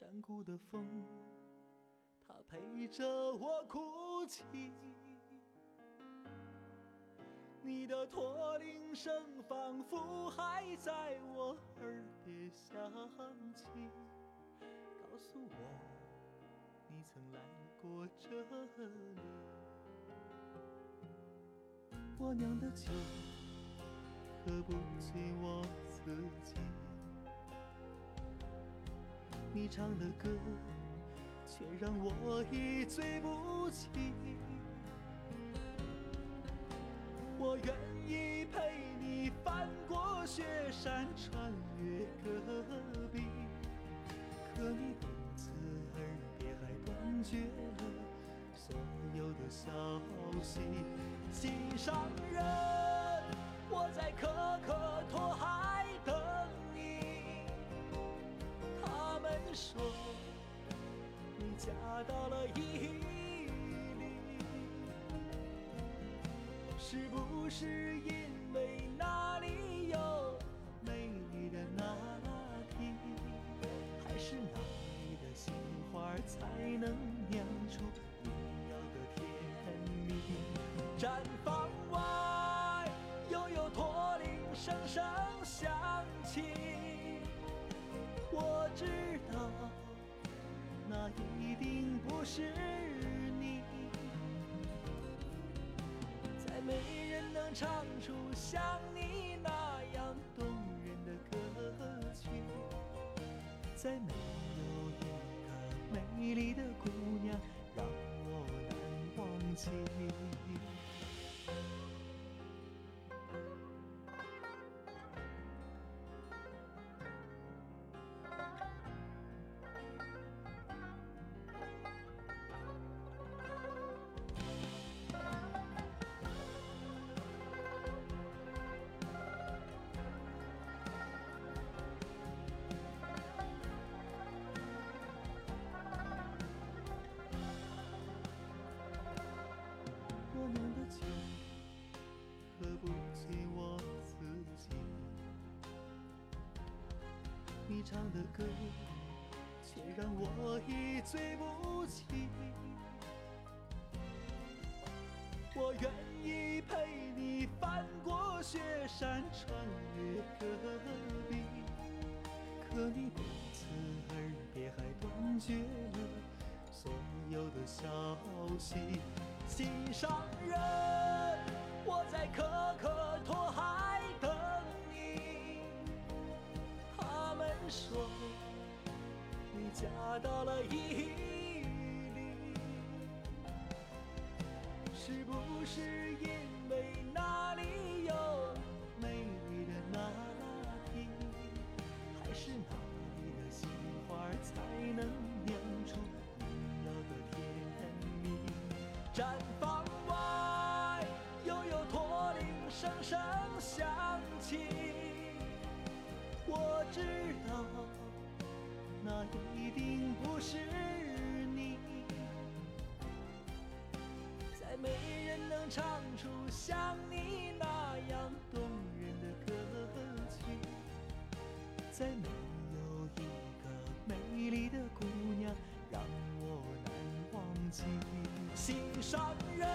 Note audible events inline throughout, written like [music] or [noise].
山谷的风，它陪着我哭泣。你的驼铃声仿佛还在我耳边响起，告诉我你曾来过这里。我酿的酒喝不醉我自己，你唱的歌却让我一醉不起。我愿意陪你翻过雪山，穿越戈壁，可你不辞而别，还断绝了所有的消息。心上人，我在可可托海他们说你嫁到了伊犁。是不是因为那里有美丽的那拉提，还是那里的杏花才能酿出你要的甜蜜？毡房外又有驼铃声声我知道那一定不是你。再。没人能唱出像你那样动人的歌曲，再没有一个美丽的你唱的歌，却让我一醉不起。我愿意陪你翻过雪山，穿越戈壁，可你不辞而别，还断绝了所有的消息。心上人，我在可可托海说你嫁到了伊犁，是不是因为那里有美丽的那拉提，还是那里的杏花才能酿出你要的甜蜜？毡房外又有驼铃声声响起。我知是你。再没人能唱出像你那样动人的歌曲，再没有一个美丽的姑娘让我难忘记。心上人，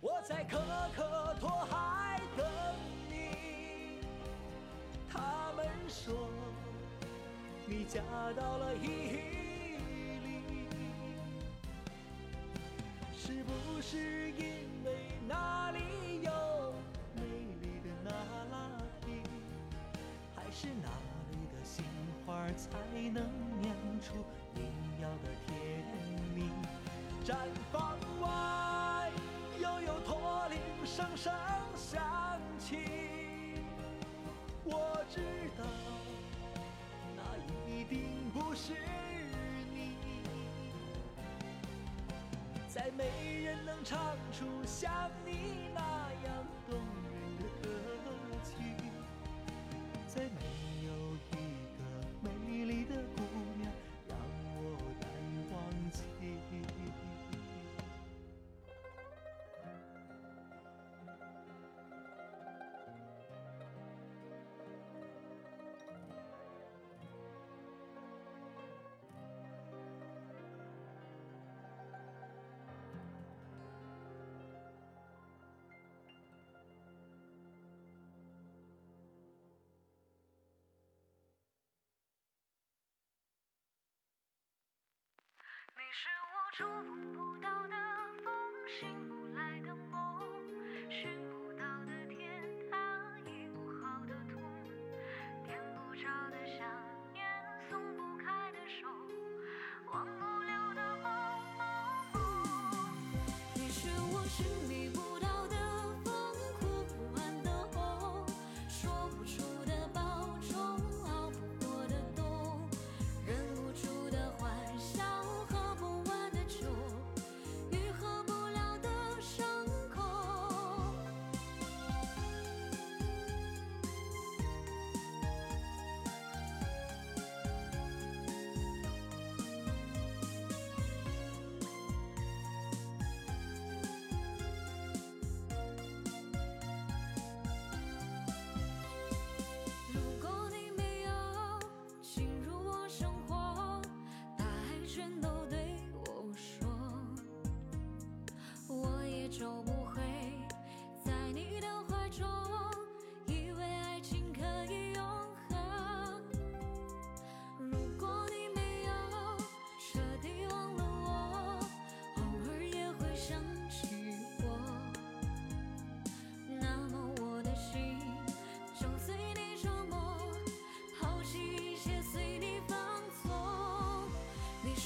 我在可可托海等你。他们说你嫁到了伊是不是因为那里有美丽的那拉提，还是那里的杏花才能酿出你要的甜蜜？毡房外又有驼铃声声响起。我知道，那一定不是没人能唱出像你祝福。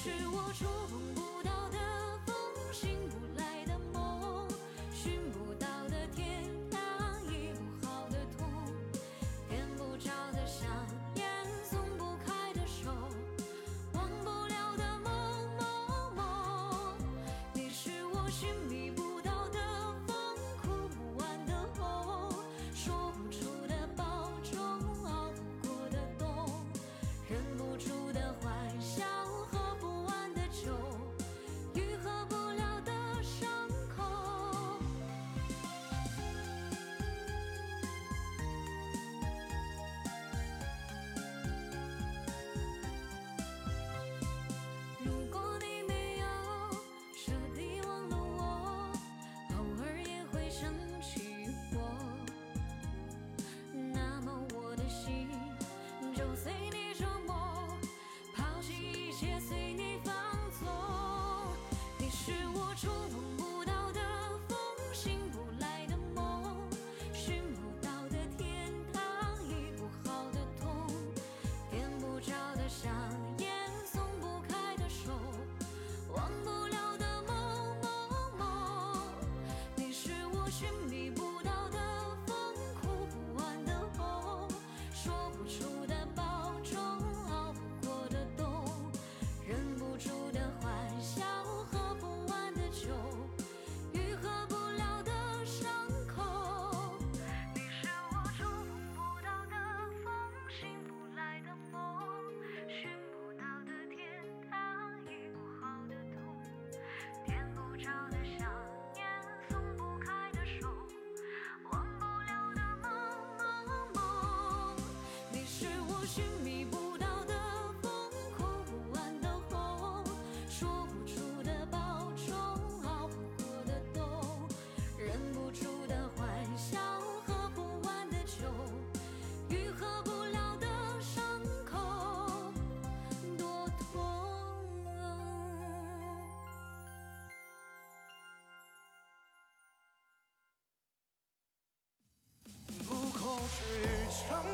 是我出。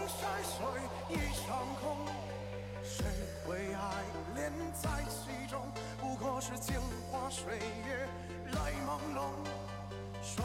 山水一场空，谁为爱恋在其中？不过是镜花水月来朦胧。说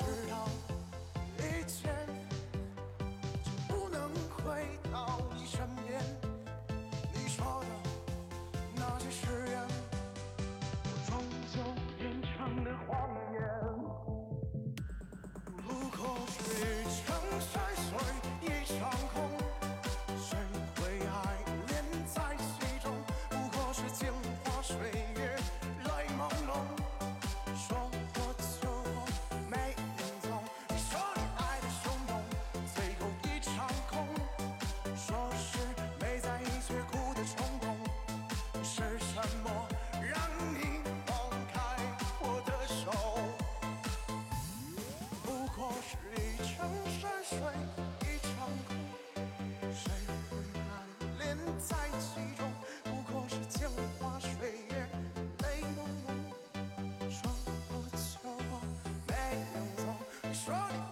after all. 在其中不过是镜花水月泪朦胧说破就破没影踪你说你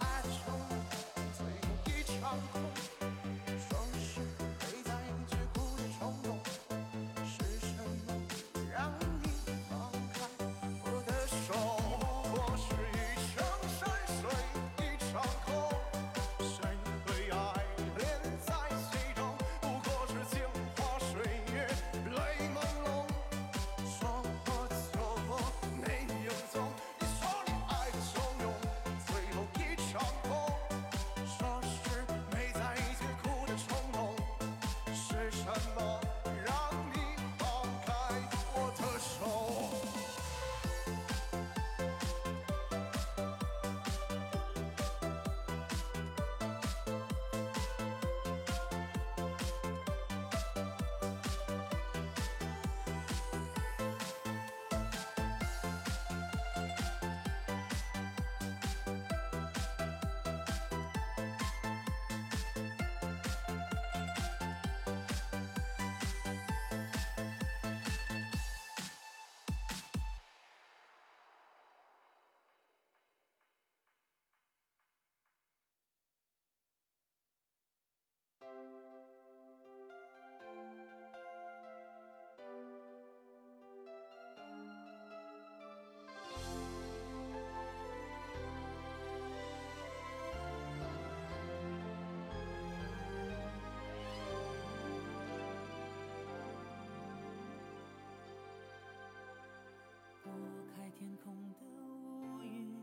天空的乌云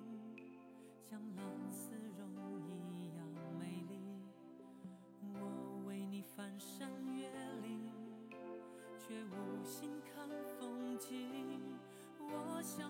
像蓝丝绒一样美丽我为你翻山越岭却无心看风景我想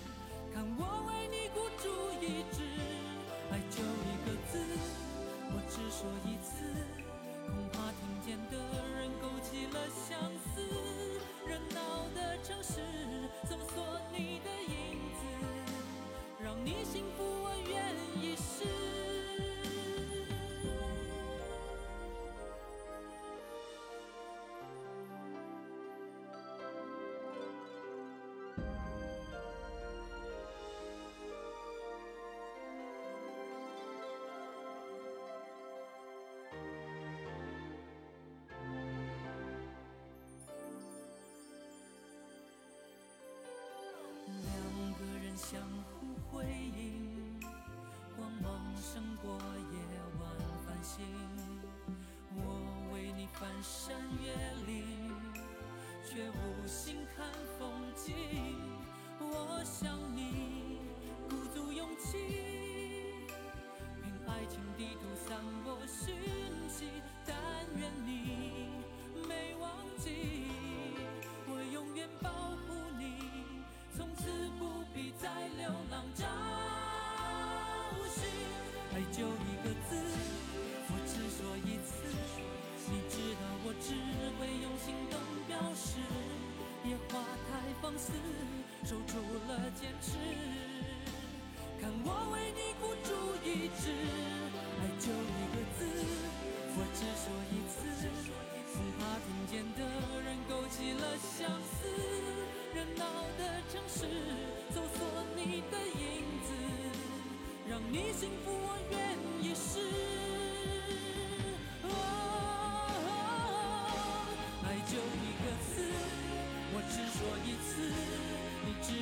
看我。我想你。守住了坚持看我为你孤注一掷。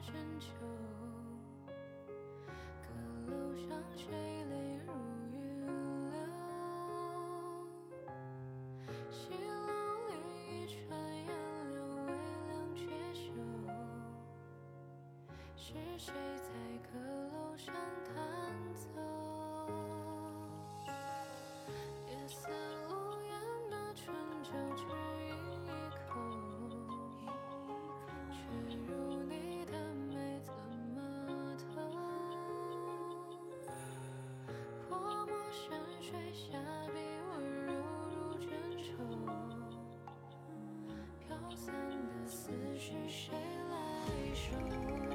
深秋阁楼上，谁泪如雨流？西楼里一船烟柳，微凉却羞。是谁在？你说。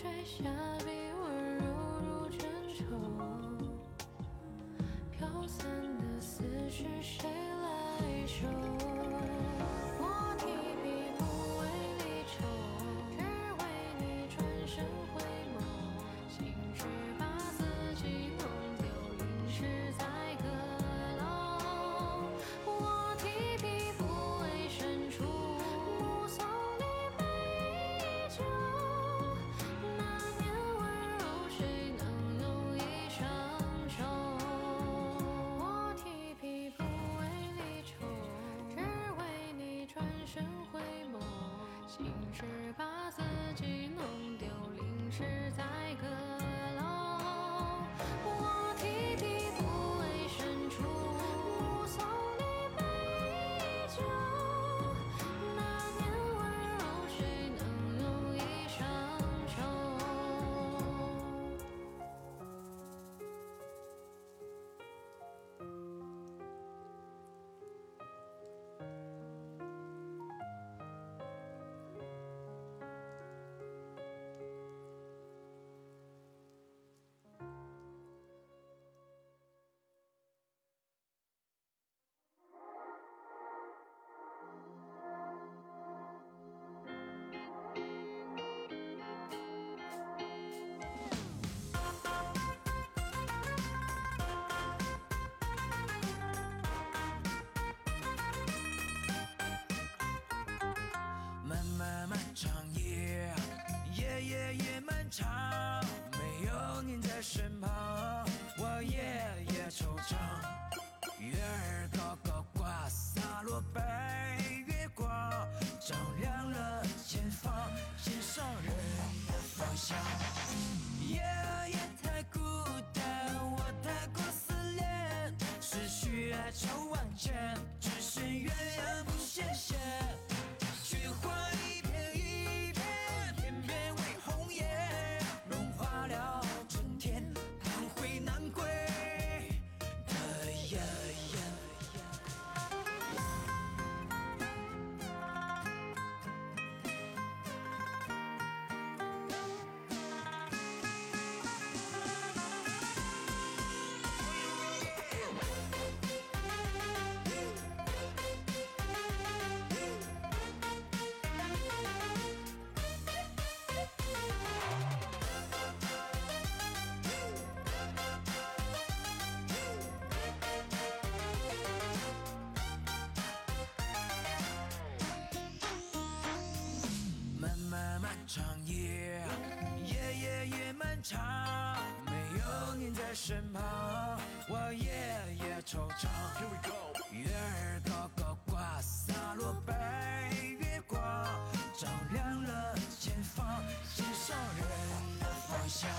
水下笔，温柔如珍重，飘散的思绪谁来收？回眸，心事把自己弄丢，淋湿在。长夜夜夜夜漫长，没有你在身旁，我夜夜惆怅。月儿高高挂，洒落白月光，照亮了前方。心上人的梦想。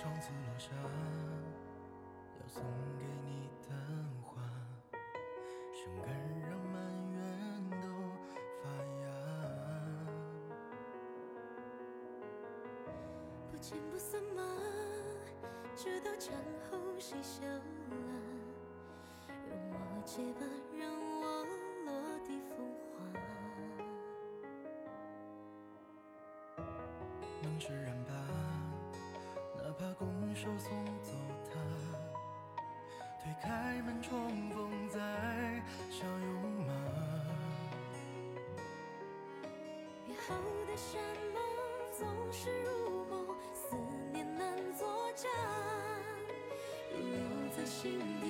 上次落下要送给你的花，生根让满园都发芽。不见不散吗？直到墙后谁笑了，用我结巴让我落地风化。能释然吧？手送走他，推开门重逢在小拥马。雨后的山盟总是如梦，思念难作假，留在心底。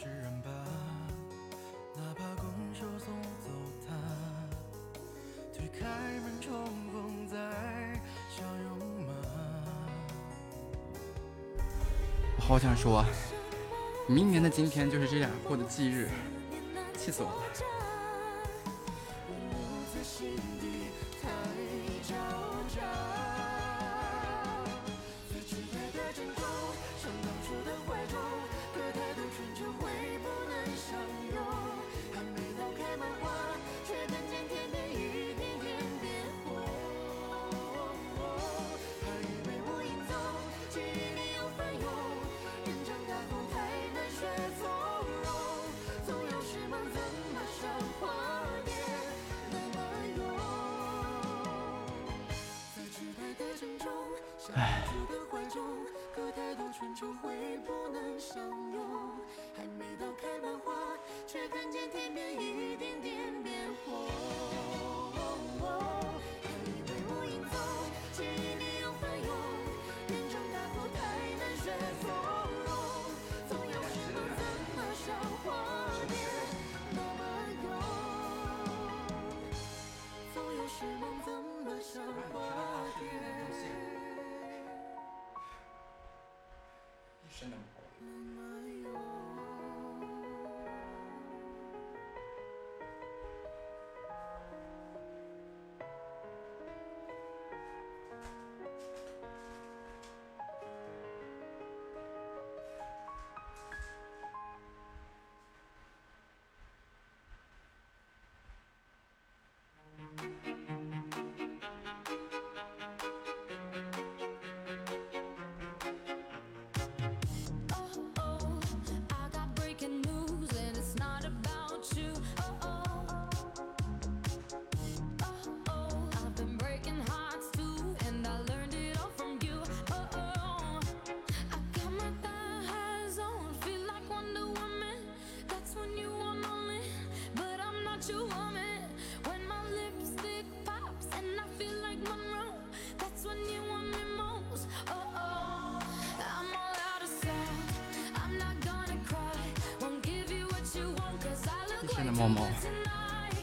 是人吧，哪怕拱手送走他。推开门，重逢吗？好想说，明年的今天就是这样过的忌日，气死我了。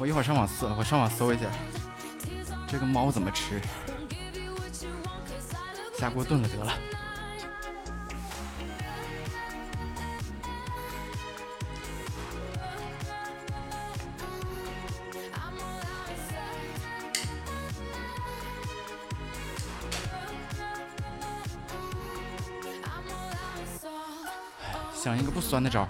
我一会儿上网搜，我上网搜一下这个猫怎么吃，下锅炖了得了。想一个不酸的招。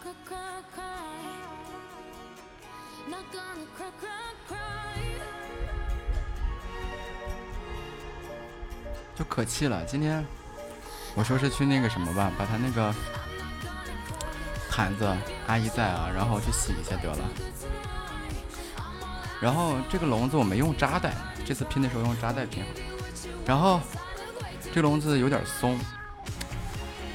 Cry, cry. Not gonna cry, cry, cry. 就可气了。今天我说是去那个什么吧，把他那个毯子阿姨在啊，然后去洗一下得了。然后这个笼子我没用扎带，这次拼的时候用扎带拼好。然后这笼子有点松，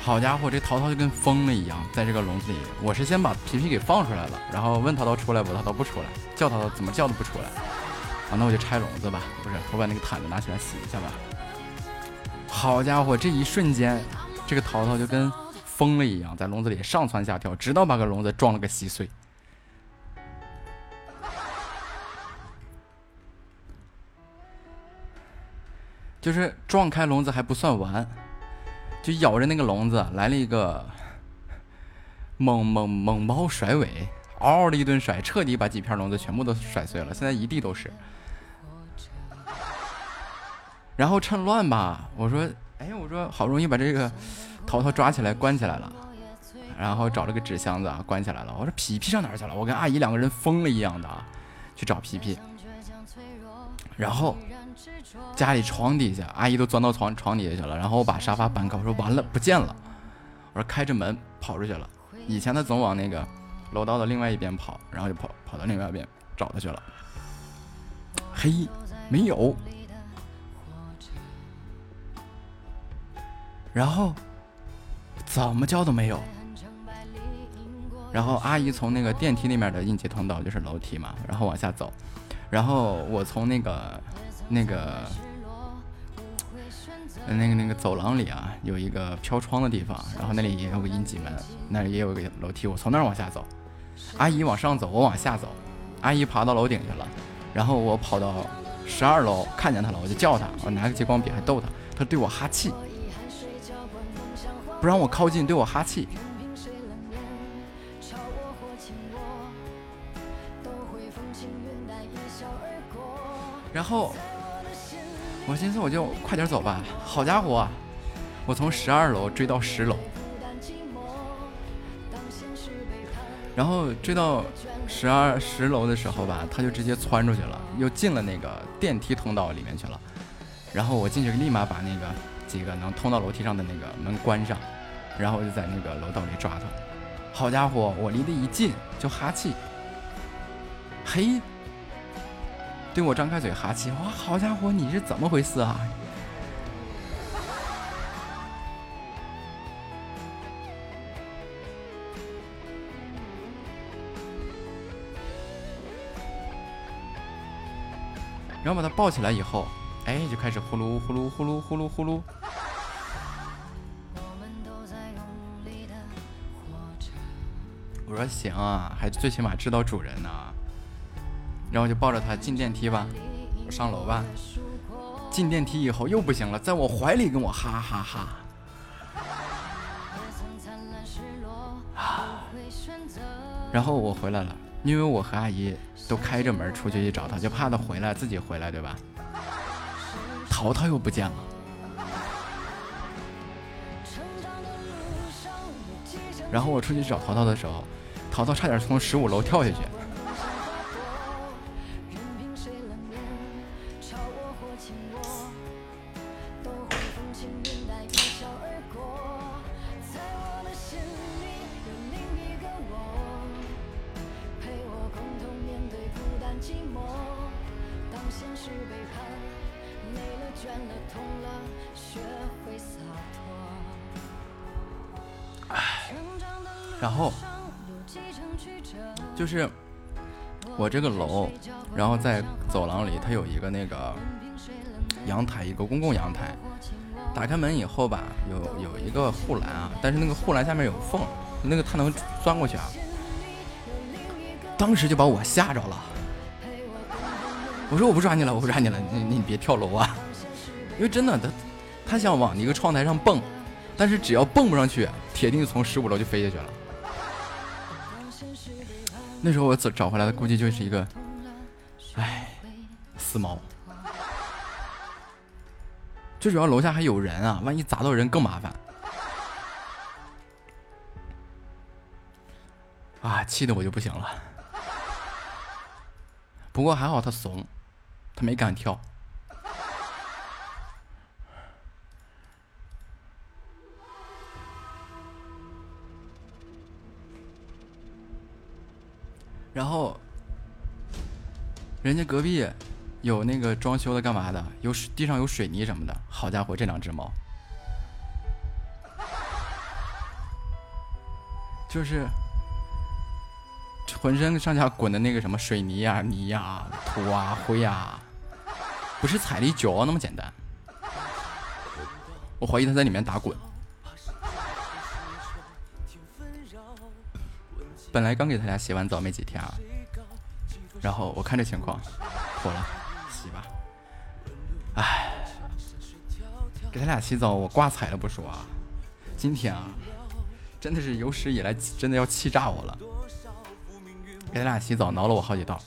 好家伙，这淘淘就跟疯了一样，在这个笼子里。我是先把皮皮给放出来了，然后问淘淘出来不，淘淘不出来，叫淘淘怎么叫都不出来。啊，那我就拆笼子吧，不是，我把那个毯子拿起来洗一下吧。好家伙，这一瞬间，这个淘淘就跟疯了一样，在笼子里上蹿下跳，直到把个笼子撞了个稀碎。就是撞开笼子还不算完，就咬着那个笼子来了一个猛猛猛猫甩尾，嗷嗷的一顿甩，彻底把几片笼子全部都甩碎了，现在一地都是。然后趁乱吧，我说，哎，我说好容易把这个淘淘抓起来关起来了，然后找了个纸箱子关起来了。我说皮皮上哪儿去了？我跟阿姨两个人疯了一样的去找皮皮，然后家里床底下，阿姨都钻到床床底下去了。然后我把沙发搬开，我说完了不见了。我说开着门跑出去了。以前他总往那个楼道的另外一边跑，然后就跑跑到另外一边找他去了。嘿，没有。然后怎么叫都没有。然后阿姨从那个电梯那面的应急通道，就是楼梯嘛，然后往下走。然后我从那个那个那个那个走廊里啊，有一个飘窗的地方，然后那里也有个应急门，那里也有个楼梯，我从那儿往下走。阿姨往上走，我往下走。阿姨爬到楼顶去了，然后我跑到十二楼，看见她了，我就叫她，我拿个激光笔还逗她，她对我哈气。不让我靠近，对我哈气。然后我寻思，我就快点走吧。好家伙，我从十二楼追到十楼，然后追到十二十楼的时候吧，他就直接窜出去了，又进了那个电梯通道里面去了。然后我进去立马把那个。几个能通到楼梯上的那个门关上，然后我就在那个楼道里抓他。好家伙，我离得一近就哈气，嘿，对我张开嘴哈气。哇，好家伙，你是怎么回事啊？然后把它抱起来以后。哎，就开始呼噜呼噜呼噜呼噜呼噜。我说行啊，还最起码知道主人呢。然后就抱着他进电梯吧，我上楼吧。进电梯以后又不行了，在我怀里跟我哈哈哈。然后我回来了，因为我和阿姨都开着门出去去找他，就怕他回来自己回来，对吧？淘淘又不见了，然后我出去找淘淘的时候，淘淘差点从十五楼跳下去。这个楼，然后在走廊里，它有一个那个阳台，一个公共阳台。打开门以后吧，有有一个护栏啊，但是那个护栏下面有缝，那个它能钻过去啊。当时就把我吓着了，我说我不抓你了，我不抓你了，你你别跳楼啊！因为真的，他他想往一个窗台上蹦，但是只要蹦不上去，铁定从十五楼就飞下去了。那时候我找找回来的估计就是一个，唉，死猫。最主要楼下还有人啊，万一砸到人更麻烦。啊，气的我就不行了。不过还好他怂，他没敢跳。然后，人家隔壁有那个装修的干嘛的，有地上有水泥什么的。好家伙，这两只猫就是浑身上下滚的那个什么水泥呀、泥呀、土啊、灰呀，不是踩了一脚那么简单。我怀疑他在里面打滚。本来刚给他俩洗完澡没几天啊，然后我看这情况，妥了，洗吧。唉，给他俩洗澡，我挂彩了不说啊，今天啊，真的是有史以来真的要气炸我了。给他俩洗澡挠了我好几道，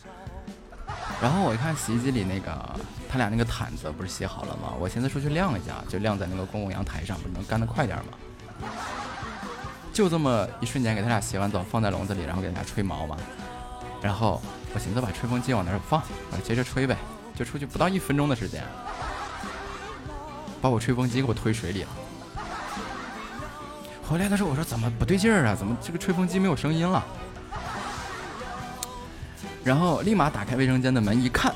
然后我一看洗衣机里那个他俩那个毯子不是洗好了吗？我寻思出去晾一下，就晾在那个公共阳台上，不是能干得快点吗？就这么一瞬间，给他俩洗完澡，放在笼子里，然后给他俩吹毛嘛。然后我寻思把吹风机往那儿放，啊，接着吹呗。就出去不到一分钟的时间，把我吹风机给我推水里了。回来的时候我说怎么不对劲儿啊？怎么这个吹风机没有声音了？然后立马打开卫生间的门一看，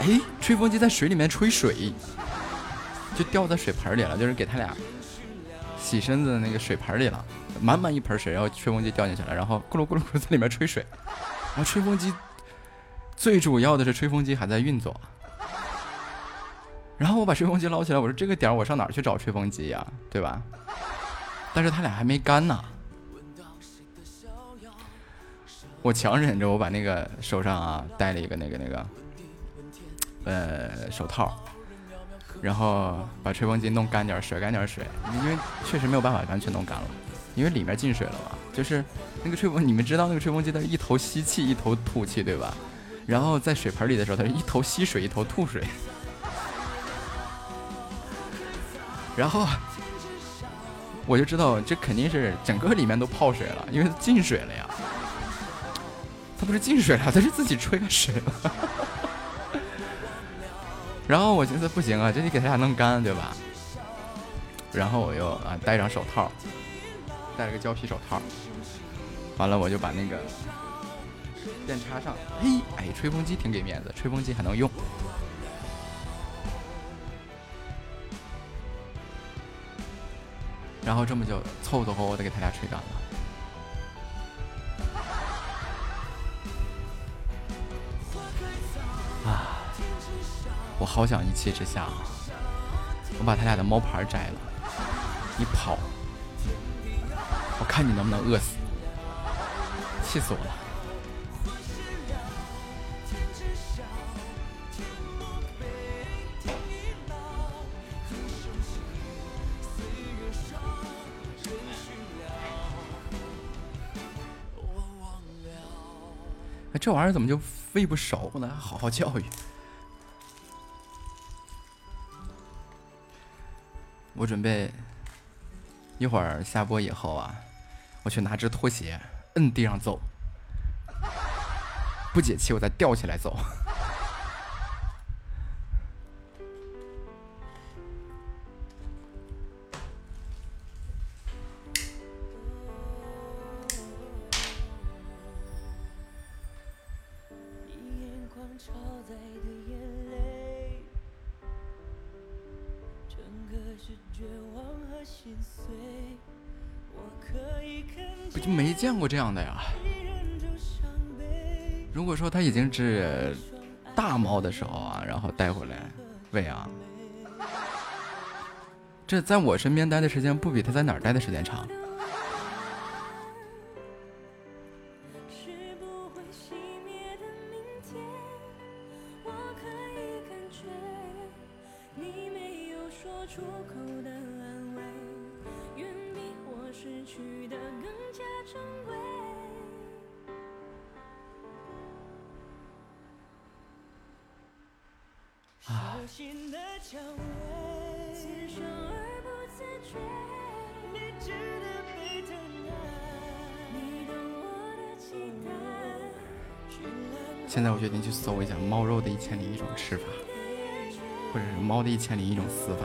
哎，吹风机在水里面吹水，就掉在水盆里了，就是给他俩。洗身子的那个水盆里了，满满一盆水，然后吹风机掉进去了，然后咕噜咕噜咕噜在里面吹水，然后吹风机最主要的是吹风机还在运作，然后我把吹风机捞起来，我说这个点我上哪儿去找吹风机呀，对吧？但是他俩还没干呢，我强忍着我把那个手上啊戴了一个那个那个呃手套。然后把吹风机弄干点甩干点水，因为确实没有办法完全弄干了，因为里面进水了嘛。就是那个吹风，你们知道那个吹风机它是一头吸气一头吐气，对吧？然后在水盆里的时候，它是一头吸水一头吐水。[laughs] 然后我就知道这肯定是整个里面都泡水了，因为进水了呀。它不是进水了，它是自己吹水了。然后我寻思不行啊，这得给他俩弄干，对吧？然后我又啊戴上手套，戴了个胶皮手套，完了我就把那个电插上。嘿，哎，吹风机挺给面子，吹风机还能用。然后这么就凑凑合合的给他俩吹干了。好想一气之下，我把他俩的猫牌摘了，你跑，我看你能不能饿死，气死我了。哎，这玩意儿怎么就喂不熟呢？好好教育。我准备一会儿下播以后啊，我去拿只拖鞋摁地上揍，不解气我再吊起来揍。这样的呀？如果说它已经是大猫的时候啊，然后带回来喂啊，这在我身边待的时间不比它在哪儿待的时间长。像我，现在我决定去搜一下猫肉的一千零一种吃法，或者是猫的一千零一种死法。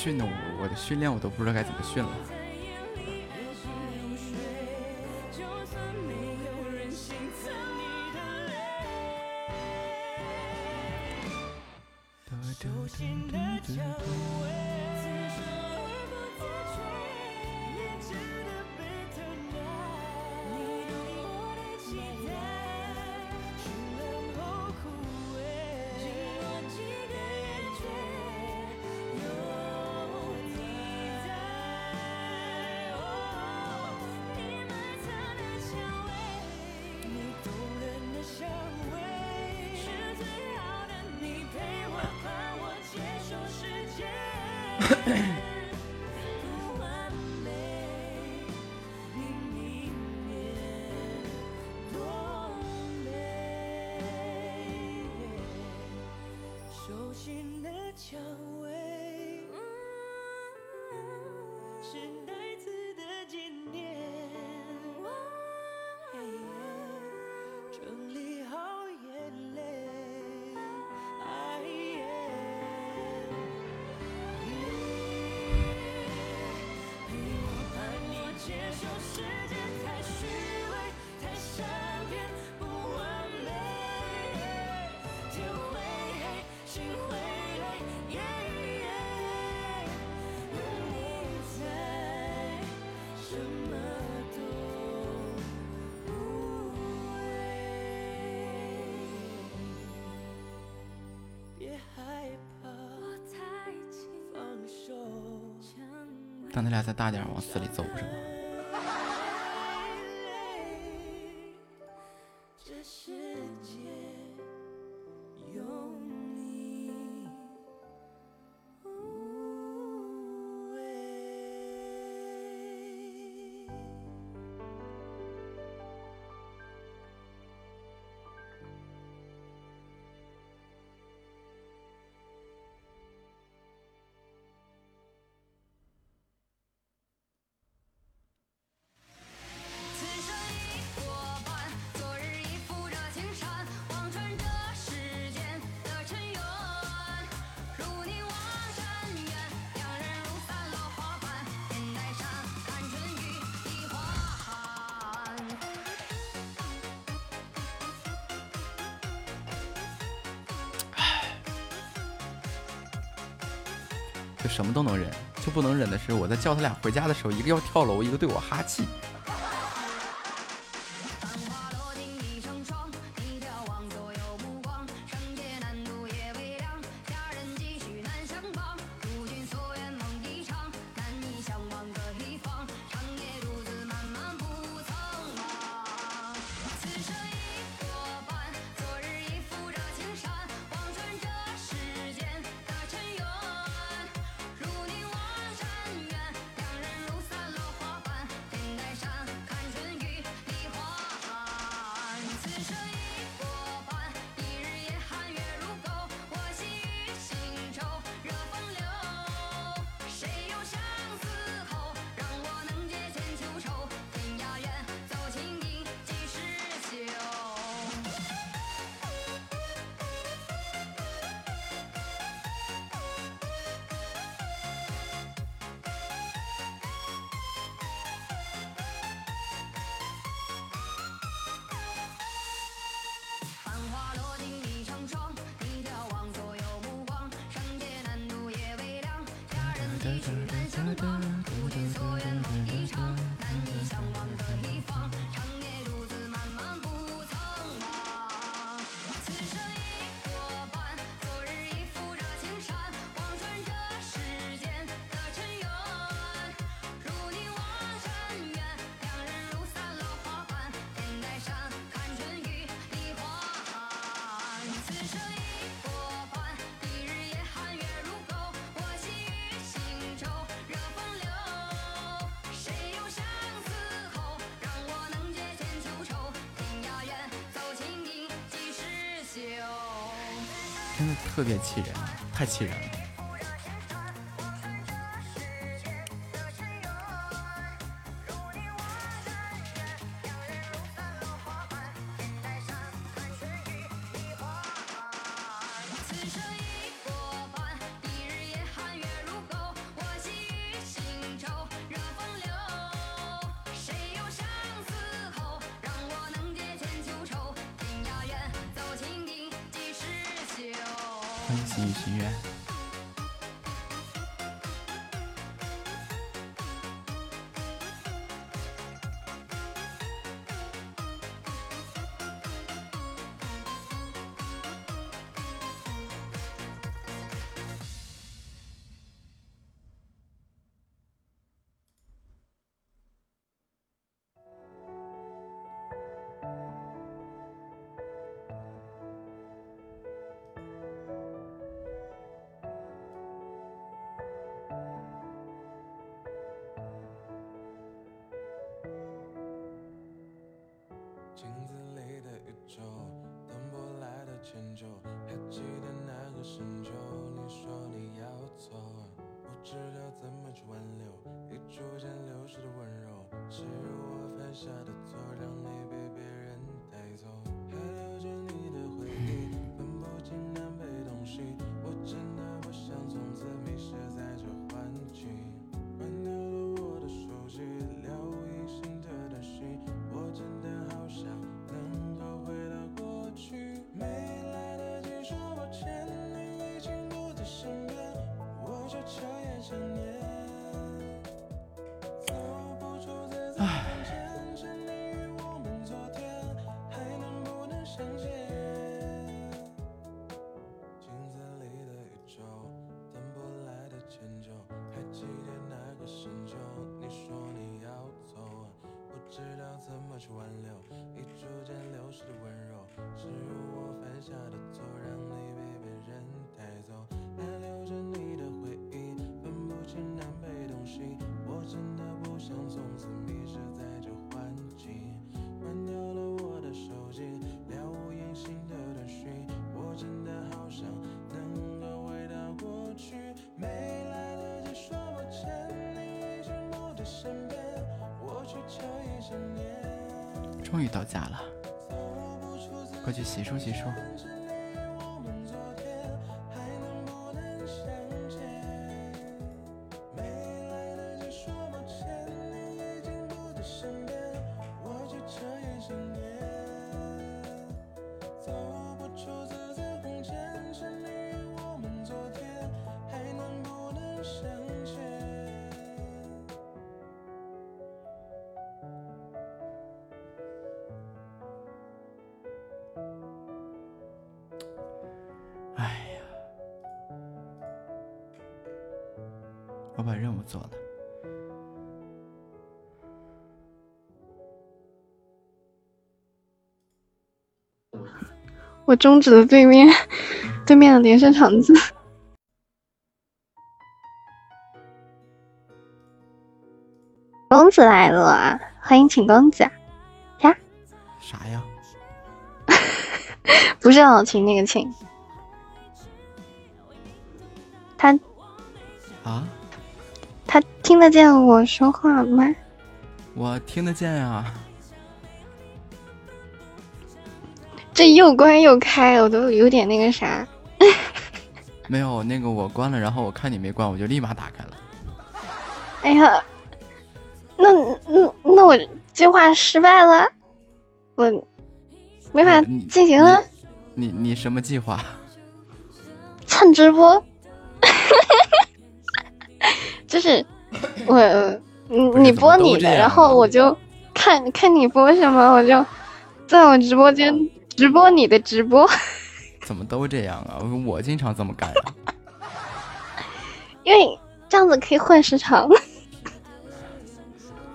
训的我，我的训练我都不知道该怎么训了。大点，往死里揍是吧？什么都能忍，就不能忍的是我在叫他俩回家的时候，一个要跳楼，一个对我哈气。一曲难相忘，如君所愿。梦一场，难以相忘的一方。You? 终于到家了。快去洗漱洗漱。我把任务做了。我终止了对面，对面的连胜场子。公子来了，欢迎请公子。呀？啥呀？[laughs] 不是要请那个请。听得见我说话吗？我听得见啊。[laughs] 这又关又开，我都有点那个啥。[laughs] 没有，那个我关了，然后我看你没关，我就立马打开了。哎呀。那那那我计划失败了，我没法进行了。你你什么计划？蹭直播。[laughs] 就是。[laughs] 怎么你播你的，然后啊我就看看你播什么，我就在我直播间直播你的直播，[laughs] 怎么都这样啊？我我经常这么干呀、[laughs] 因为这样子可以混时长。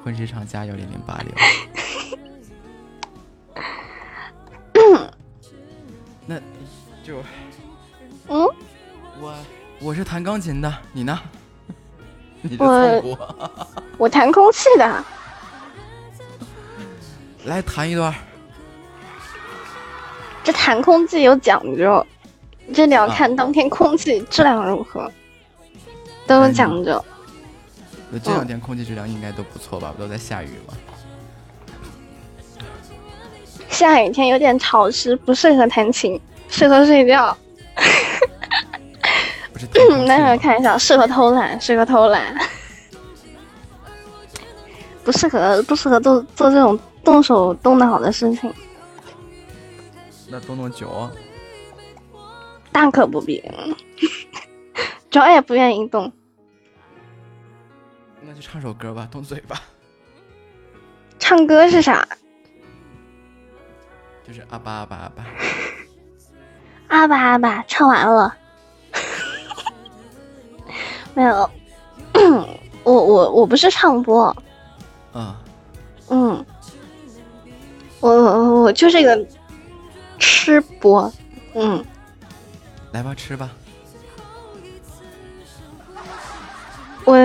混时长加幺零零八六。那就嗯，我我是弹钢琴的，你呢？我 [laughs] 我弹空气的，来弹一段儿。这弹空气有讲究，这得要啊看当天空气质量如何，都有讲究。那这两天空气质量应该都不错吧？不都在下雨吗？下雨天有点潮湿，不适合弹琴，适合睡觉。不是弹空气那吗我看一下，适合偷懒，适合偷懒，[laughs] 不适合不适合做做这种动手动脑的事情，那动动脚啊，大可不必。[laughs] 脚也不愿意动，那就唱首歌吧，动嘴吧，唱歌是啥？就是阿巴阿巴阿巴。阿巴阿巴，唱完了。没有，我我我不是唱播，啊，嗯，我我我就是一个吃播，嗯，来吧，吃吧。我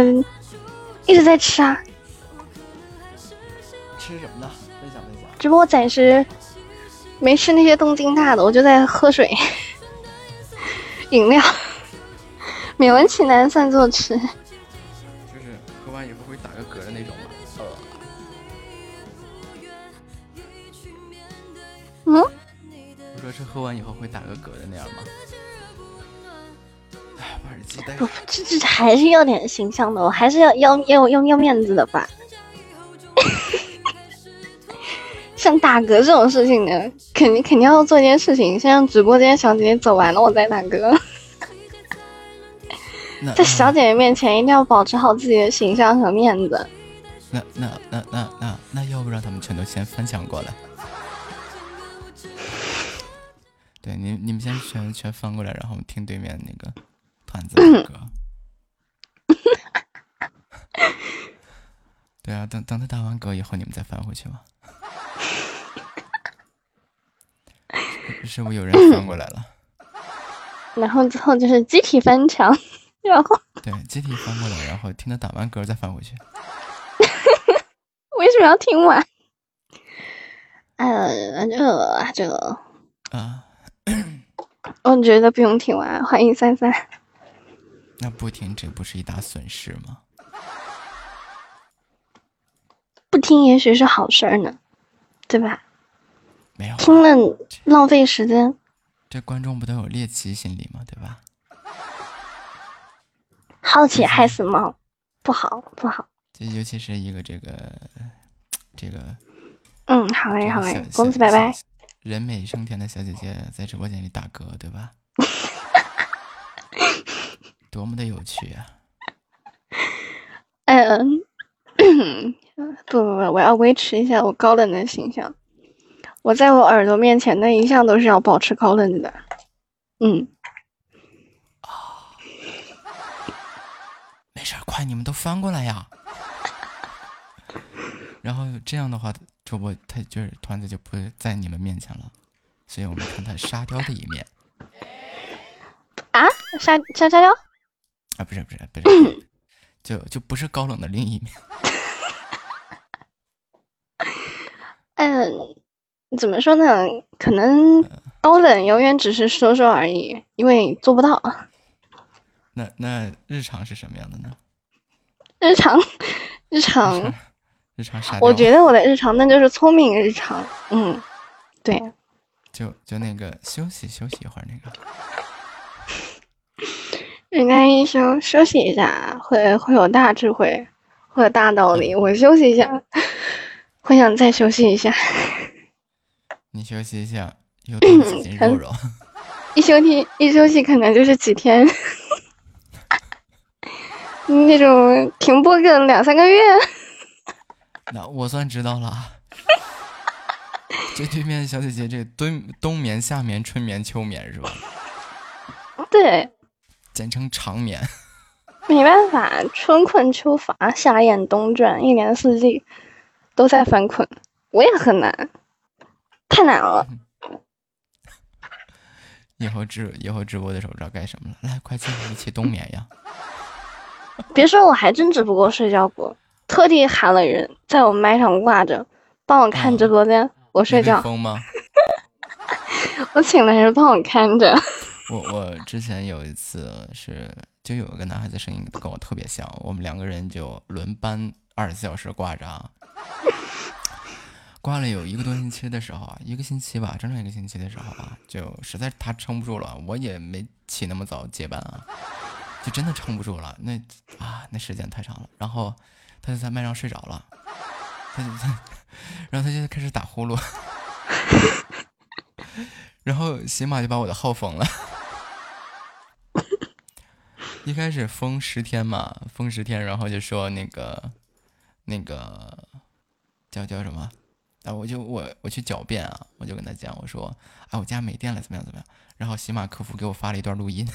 一直在吃啊，吃什么呢？分享分享。只不过暂时没吃那些动静大的，我就在喝水、[laughs] 饮料，勉为其难算作吃。就是喝完以后会打个嗝的那种吗？呃，嗯，我说是喝完以后会打个嗝的那样吗？哎，把耳机戴不，这这还是要点形象的，我还是要要要要要面子的吧。[laughs] 像打嗝这种事情呢，肯定肯定要做一件事情，先让直播间小姐姐走完了，我再打嗝。那在小姐姐面前一定要保持好自己的形象和面子。那那那那那那要不让他们全都先翻墙过来？对，你你们先全全翻过来，然后我们听对面那个团子的歌。对啊，等等他打完嗝以后，你们再翻回去嘛。是是不是有人翻过来了？[laughs] 然后之后就是集体翻墙，[laughs] 然后对，集体翻过来，然后听他打完嗝再翻回去。[laughs] 为什么要听完？呃，这这，啊，我觉得不用听完。欢迎三三，那不听这不是一大损失吗？不听也许是好事儿呢，对吧？没有啊，听了浪费时间，这观众不都有猎奇心理吗？对吧？好奇害死猫，不好不好。这尤其是一个这个这个嗯，好嘞好嘞，公子拜拜。。人美声甜的小姐姐在直播间里打嗝，对吧？[laughs] 多么的有趣啊！嗯，不不不，我要维持一下我高冷的形象。我在我耳朵面前的一向都是要保持高冷的。嗯，没事，快你们都翻过来呀！[laughs] 然后这样的话，主播他就是团子就不会在你们面前了，所以我们看他沙雕的一面啊，沙沙沙雕，啊，不是不是不是，就就不是高冷的另一面。[laughs] 嗯，怎么说呢？可能高冷永远只是说说而已，因为做不到。那那日常是什么样的呢？日常，日常，[laughs] 日常啥，我觉得我的日常那就是聪明日常。嗯，对，就就那个休息休息一会儿那个。人家一休休息一下，会会有大智慧，会有大道理。我休息一下，会想再休息一下。[laughs] 你休息一下，又多了几斤肉肉。一休息一休息可能就是几天，那种停播个两三个月。[laughs] 那我算知道了。[laughs] 这对面小姐姐，这冬冬眠、夏眠、春眠、秋眠是吧？对，简称长眠。没办法，春困秋乏，夏雁冬转，一年四季都在犯困，我也很难，太难了。[laughs] 以后直以后直播的时候知道干什么了，来，快进来一起冬眠呀！别说，我还真只不过睡觉过，特地喊了人在我麦上挂着，帮我看直播间，我睡觉。疯吗？[laughs] 我请了人帮我看着。我我之前有一次是，就有一个男孩子声音跟我特别像，我们两个人就轮班二十四小时挂着啊，挂了有一个多星期的时候啊，一个星期吧，整整一个星期的时候啊，就实在他撑不住了，我也没起那么早接班啊，就真的撑不住了，那啊那时间太长了，然后他就在麦上睡着了，他就他，然后他就开始打呼噜，[laughs] 然后喜马就把我的号封了。一开始封十天嘛，封十天，然后就说那个，那个叫叫什么？啊，我就我我去狡辩啊，我就跟他讲，我说，啊，我家没电了，怎么样怎么样？然后喜马客服给我发了一段录音，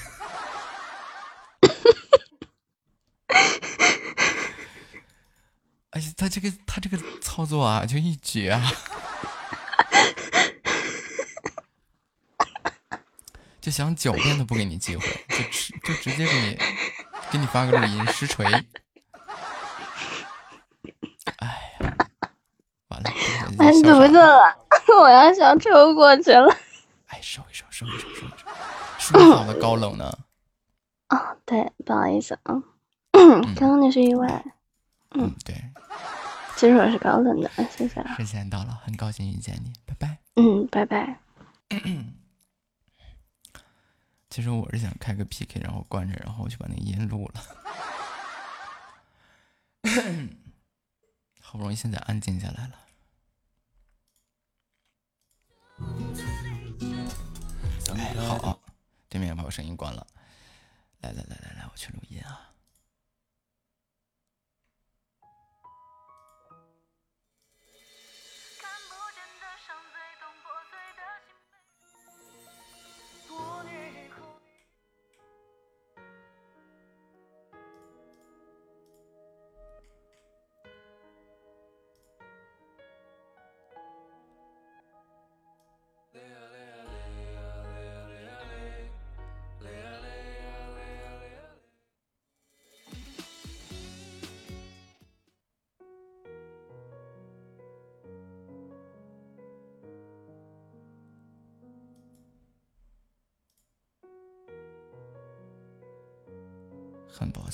哎呀，他这个他这个操作啊，就一绝啊！[laughs] 就想狡辩都不给你机会，就直就直接给你给你发个录音实锤。哎呀，完了！哎，怎么了？我要想抽过去了。哎，收一收，收一收，收一收。说好的高冷呢？哦，对，不好意思啊，[clears throat] 刚刚那是意外。嗯，对。其实我是高冷的，谢谢。时间到了，很高兴遇见你，拜拜。嗯，拜拜。[clears throat] 其实我是想开个 PK，然后关着，然后我就把那个音录了。[coughs] 好不容易现在安静下来了。哎，好，对面把我声音关了。来来来来来，我去录音啊。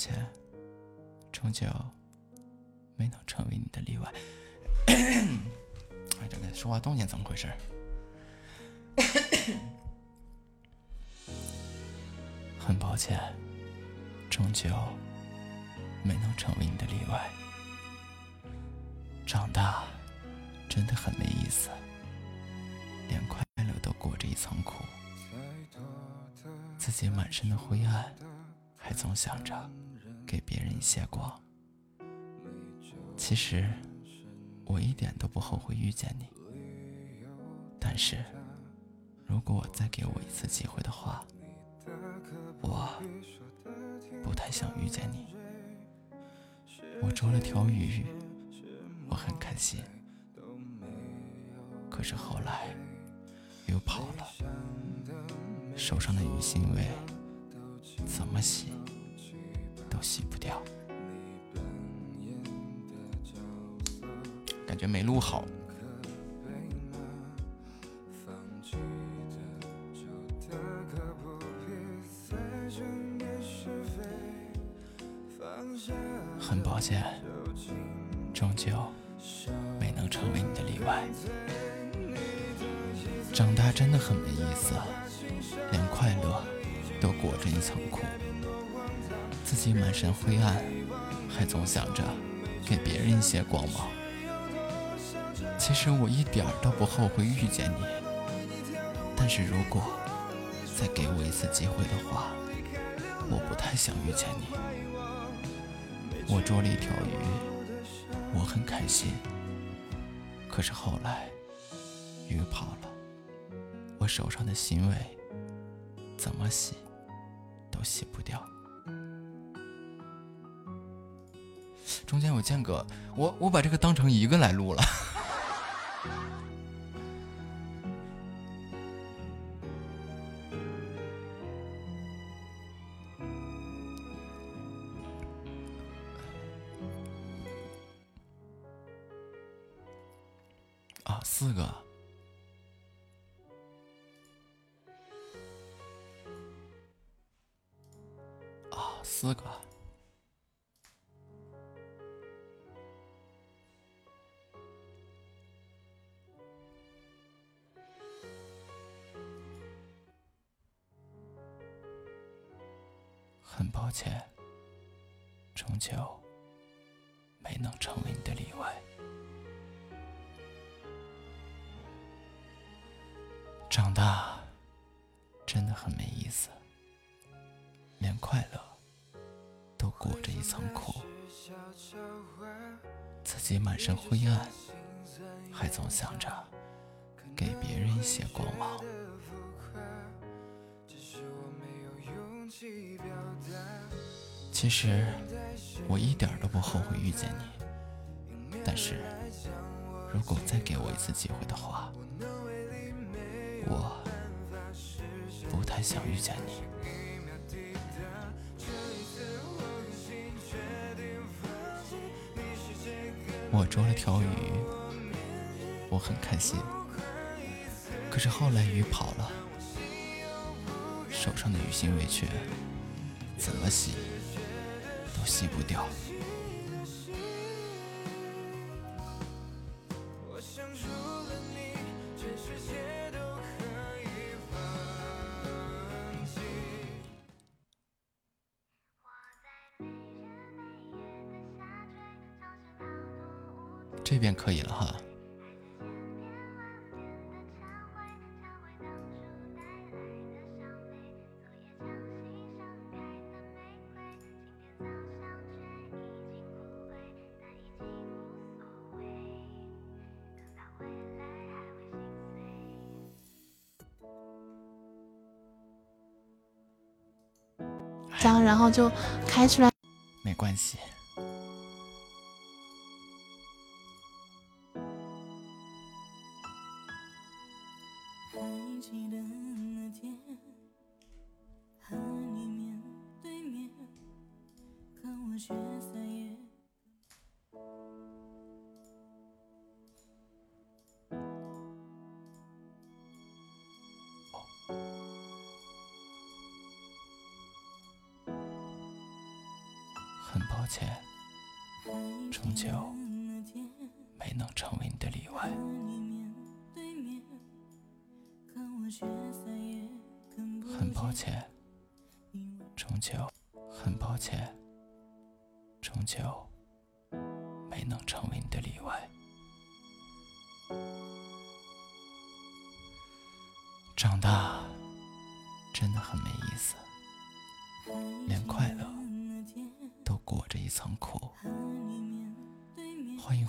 歉，终究没能成为你的例外。哎，这个说话动静怎么回事？[coughs] 很抱歉，终究没能成为你的例外。长大真的很没意思，连快乐都裹着一层苦，自己满身的灰暗。还总想着给别人一些光。其实我一点都不后悔遇见你，但是如果我再给我一次机会的话，我不太想遇见你。我捉了条鱼，我很开心，可是后来又跑了，手上的鱼腥味。怎么洗洗不掉，感觉没录好。很抱歉，终究没能成为你的例外。长大真的很没意思，连快乐。都裹着一层苦，自己满身灰暗，还总想着给别人一些光芒。其实我一点都不后悔遇见你，但是如果再给我一次机会的话，我不太想遇见你。我捉了一条鱼，我很开心。可是后来，鱼跑了，我手上的腥味怎么洗都洗不掉。中间有间隔，我我把这个当成一个来录了。自己满身灰暗，还总想着给别人一些光芒。其实我一点都不后悔遇见你，但是如果再给我一次机会的话，我不太想遇见你。我捉了条鱼，我很开心。可是后来鱼跑了，手上的鱼腥味却怎么洗都洗不掉。然后就开出来。没关系。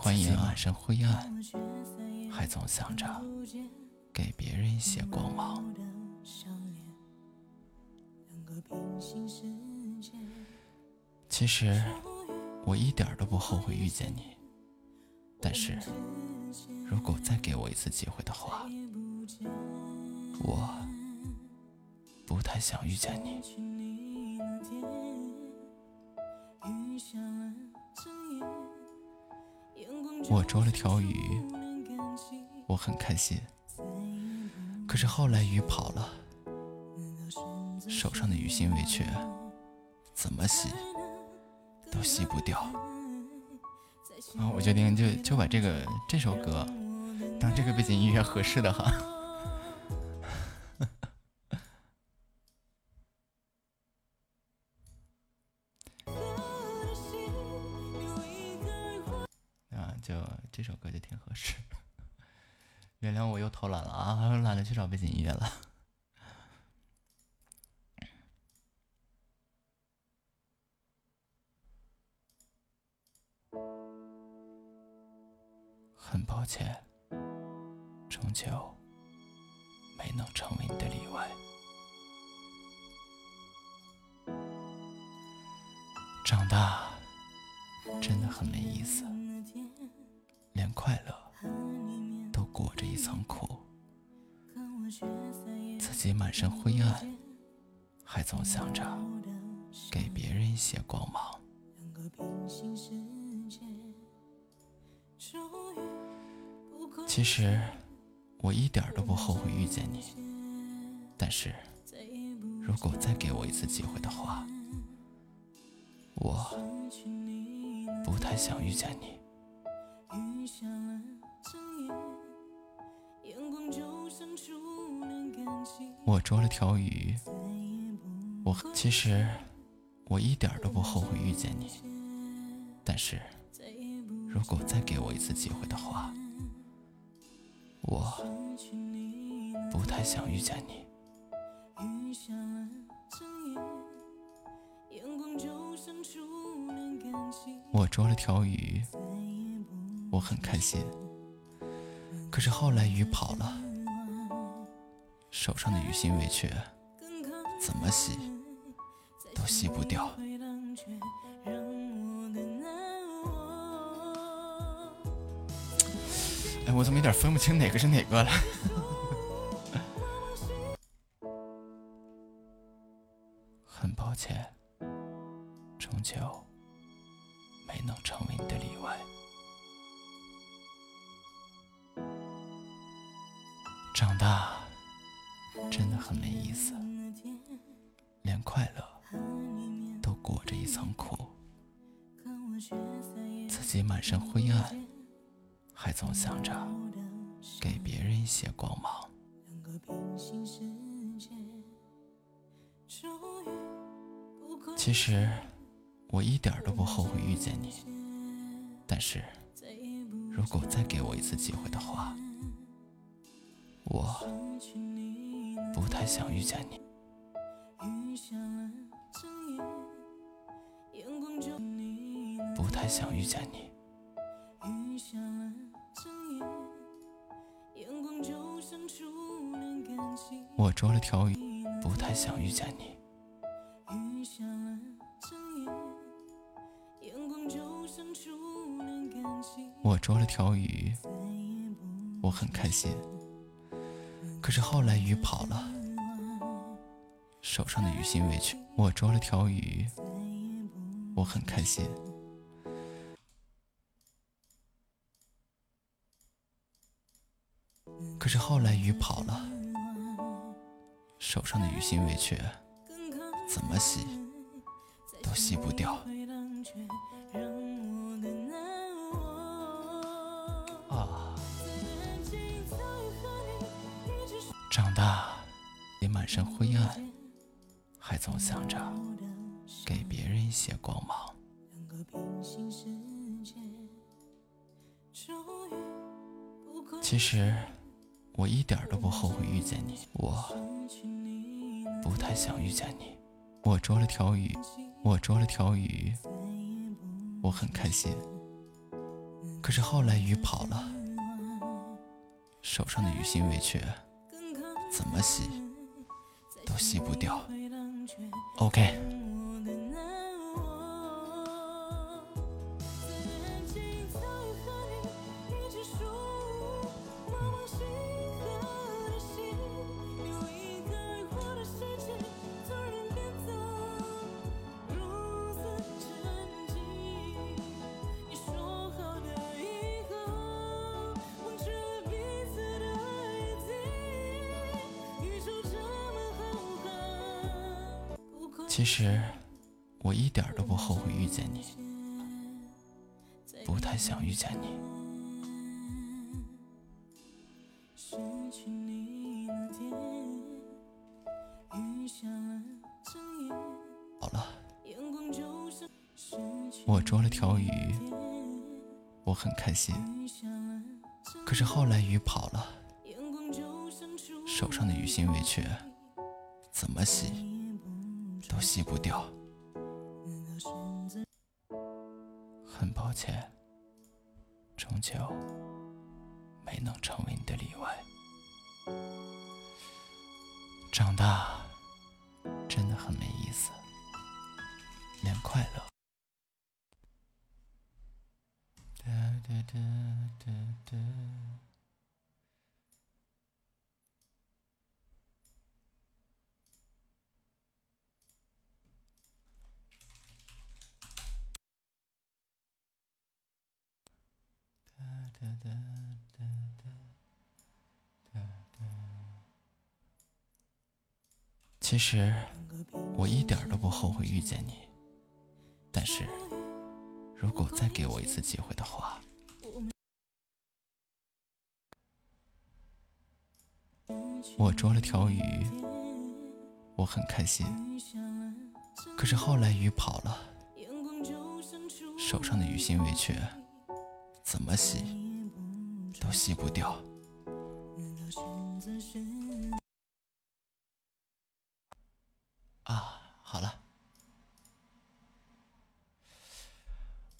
欢迎欢迎，满身灰暗，还总想着给别人一些光芒。其实我一点都不后悔遇见你，但是如果再给我一次机会的话，我不太想遇见你。我捉了条鱼，我很开心。可是后来鱼跑了，手上的鱼腥味却怎么洗都洗不掉。啊，我决定就就把这个这首歌当这个背景音乐合适的哈。找背景音乐了。[laughs] 很抱歉终究没能成为你的例外。长大真的很没意思连快乐都裹着一层苦。己满身灰暗，还总想着给别人一些光芒。其实我一点都不后悔遇见你，但是如果再给我一次机会的话，我不太想遇见你。我捉了条鱼，我其实我一点都不后悔遇见你，但是如果再给我一次机会的话，我不太想遇见你。我捉了条鱼，我很开心。可是后来鱼跑了，手上的鱼腥味却怎么洗都洗不掉。哎，我怎么有点分不清哪个是哪个了？捉了条鱼，不太想遇见你。我捉了条鱼，我很开心。可是后来鱼跑了，手上的鱼腥味去我捉了条鱼，我很开心。可是后来鱼跑了，手上的鱼腥味却怎么洗都洗不掉。啊！长大也满身灰暗，还总想着给别人一些光芒。其实我一点都不后悔遇见你，我不太想遇见你。我捉了条鱼，我捉了条鱼，我很开心。可是后来鱼跑了，手上的鱼腥味却怎么洗都洗不掉。OK。想你。好了，我捉了条鱼，我很开心。可是后来鱼跑了，手上的鱼腥味却怎么洗都洗不掉。很抱歉，终究没能成为你的例外。长大真的很没意思，连快乐。哒哒哒哒哒哒。其实我一点都不后悔遇见你，但是如果再给我一次机会的话，我捉了条鱼，我很开心。可是后来鱼跑了，手上的鱼腥味却怎么洗都洗不掉。啊，好了，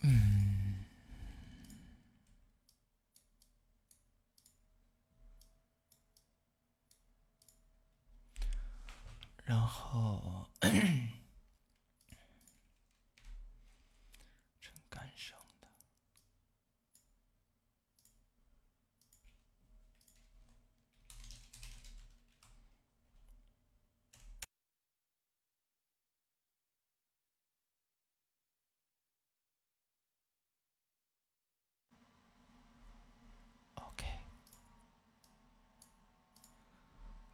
嗯，然后真干生的。OK。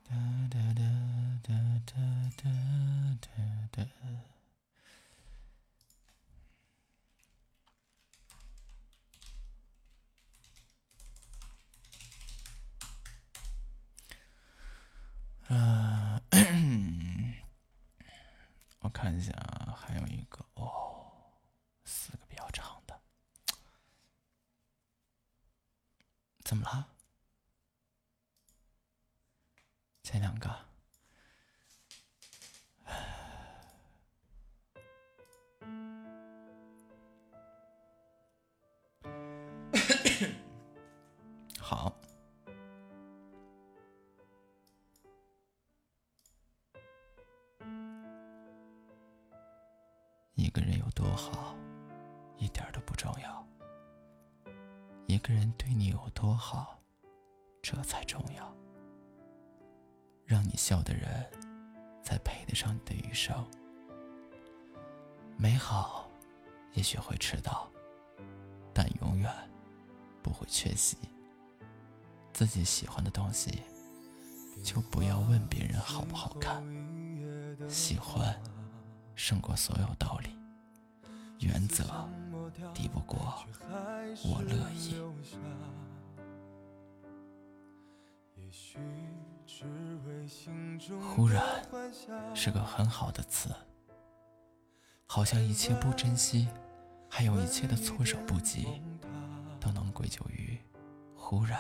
哒哒哒哒哒哒哒。啊，[coughs] 我看一下啊，还有一个一个人对你有多好，这才重要。让你笑的人，才配得上你的余生。美好，也许会迟到，但永远不会缺席。自己喜欢的东西，就不要问别人好不好看。喜欢胜过所有道理，原则抵不过我乐意。忽然是个很好的词，好像一切不珍惜，还有一切的措手不及，都能归咎于忽然。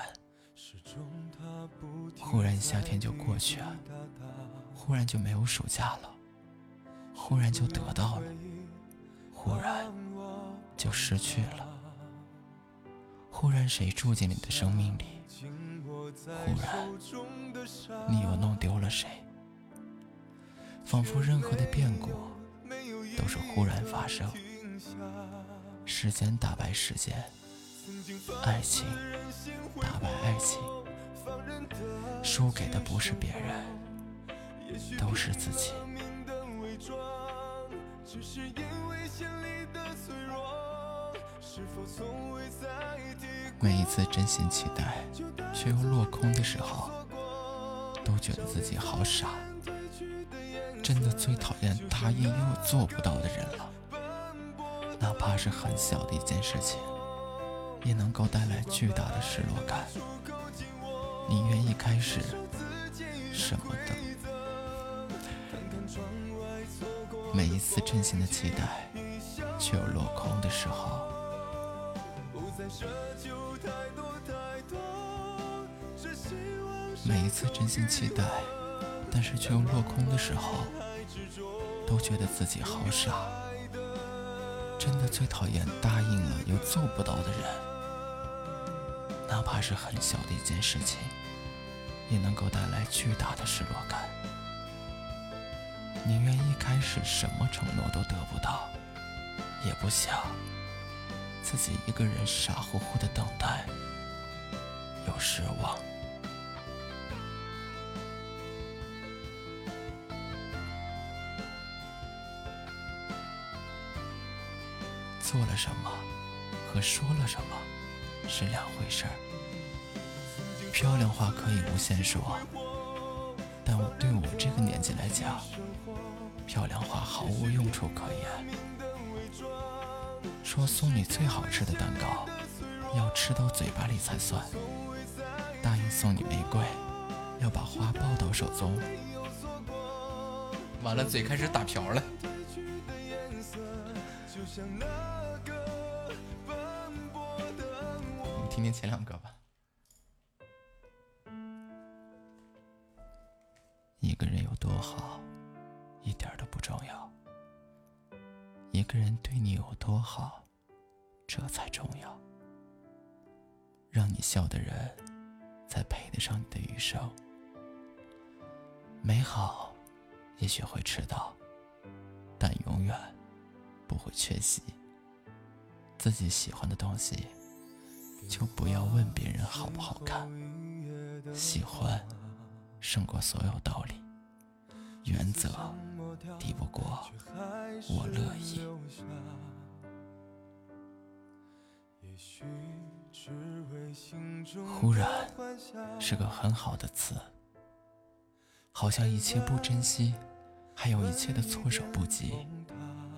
忽然夏天就过去了，忽然就没有暑假了，忽然就得到了，忽然就失去了，忽然谁住进你的生命里，忽然你又弄丢了谁，仿佛任何的变故都是忽然发生，时间打败时间，爱情打败爱情。输给的不是别人，都是自己。每一次真心期待却又落空的时候，都觉得自己好傻。真的最讨厌答应又做不到的人了。哪怕是很小的一件事情，也能够带来巨大的失落感。你愿意开始什么的？每一次真心的期待，却又落空的时候。每一次真心期待，但是却又落空的时候，都觉得自己好傻。真的最讨厌答应了又做不到的人。哪怕是很小的一件事情，也能够带来巨大的失落感。宁愿一开始什么承诺都得不到，也不想自己一个人傻乎乎的等待，又失望。做了什么和说了什么是两回事儿。漂亮话可以无限说，但我对我这个年纪来讲，漂亮话毫无用处可言。说送你最好吃的蛋糕，要吃到嘴巴里才算；答应送你玫瑰，要把花抱到手中。完了，嘴开始打瓢了。我们听听前两个吧。一个人有多好，一点都不重要。一个人对你有多好，这才重要。让你笑的人，才配得上你的余生。美好，也许会迟到，但永远不会缺席。自己喜欢的东西，就不要问别人好不好看。喜欢胜过所有道理，原则抵不过我乐意。忽然是个很好的词，好像一切不珍惜，还有一切的措手不及，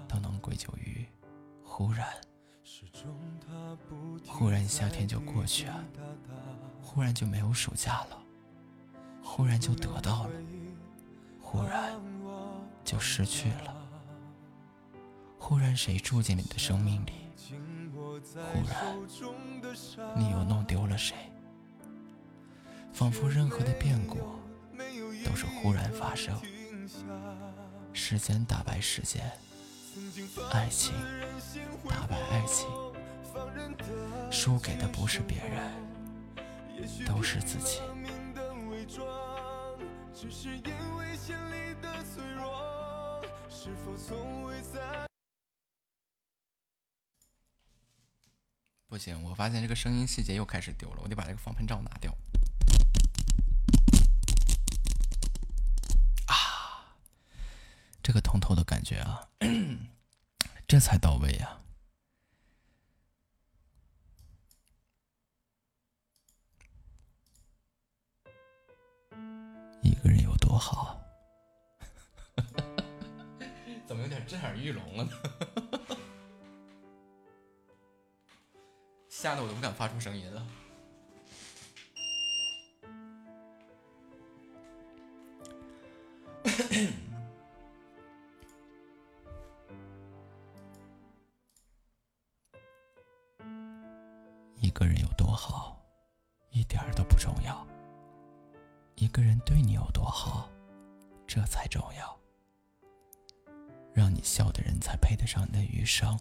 都能归咎于忽然。忽然夏天就过去了，忽然就没有暑假了，忽然就得到了，忽然就失去了，忽然谁住进你的生命里，忽然你又弄丢了谁，仿佛任何的变故都是忽然发生，时间打败时间，爱情打败爱情。输给的不是别人，都是自己。是否从未在不行，我发现这个声音细节又开始丢了，我得把这个防喷罩拿掉。啊，这个通透的感觉啊，[clears throat] 这才到位呀。一个人有多好？怎么有点震耳欲聋了呢？[laughs] 吓得我都不敢发出声音了。一个人有多好，一点都不重要。一个人对你有多好，这才重要。让你笑的人才配得上你的余生。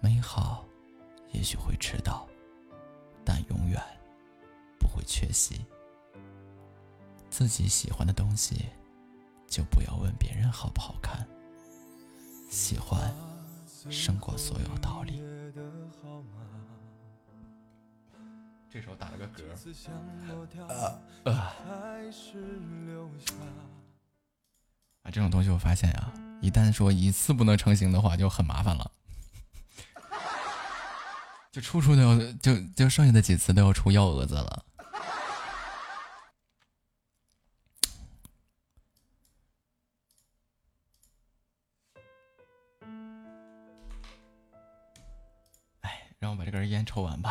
美好也许会迟到，但永远不会缺席。自己喜欢的东西，就不要问别人好不好看。喜欢胜过所有道理。这时候打了个嗝！啊，这种东西我发现呀，一旦说一次不能成型的话，就很麻烦了，就处处都要，就就剩下的几次都要出幺蛾子了。哎，让我把这根烟抽完吧。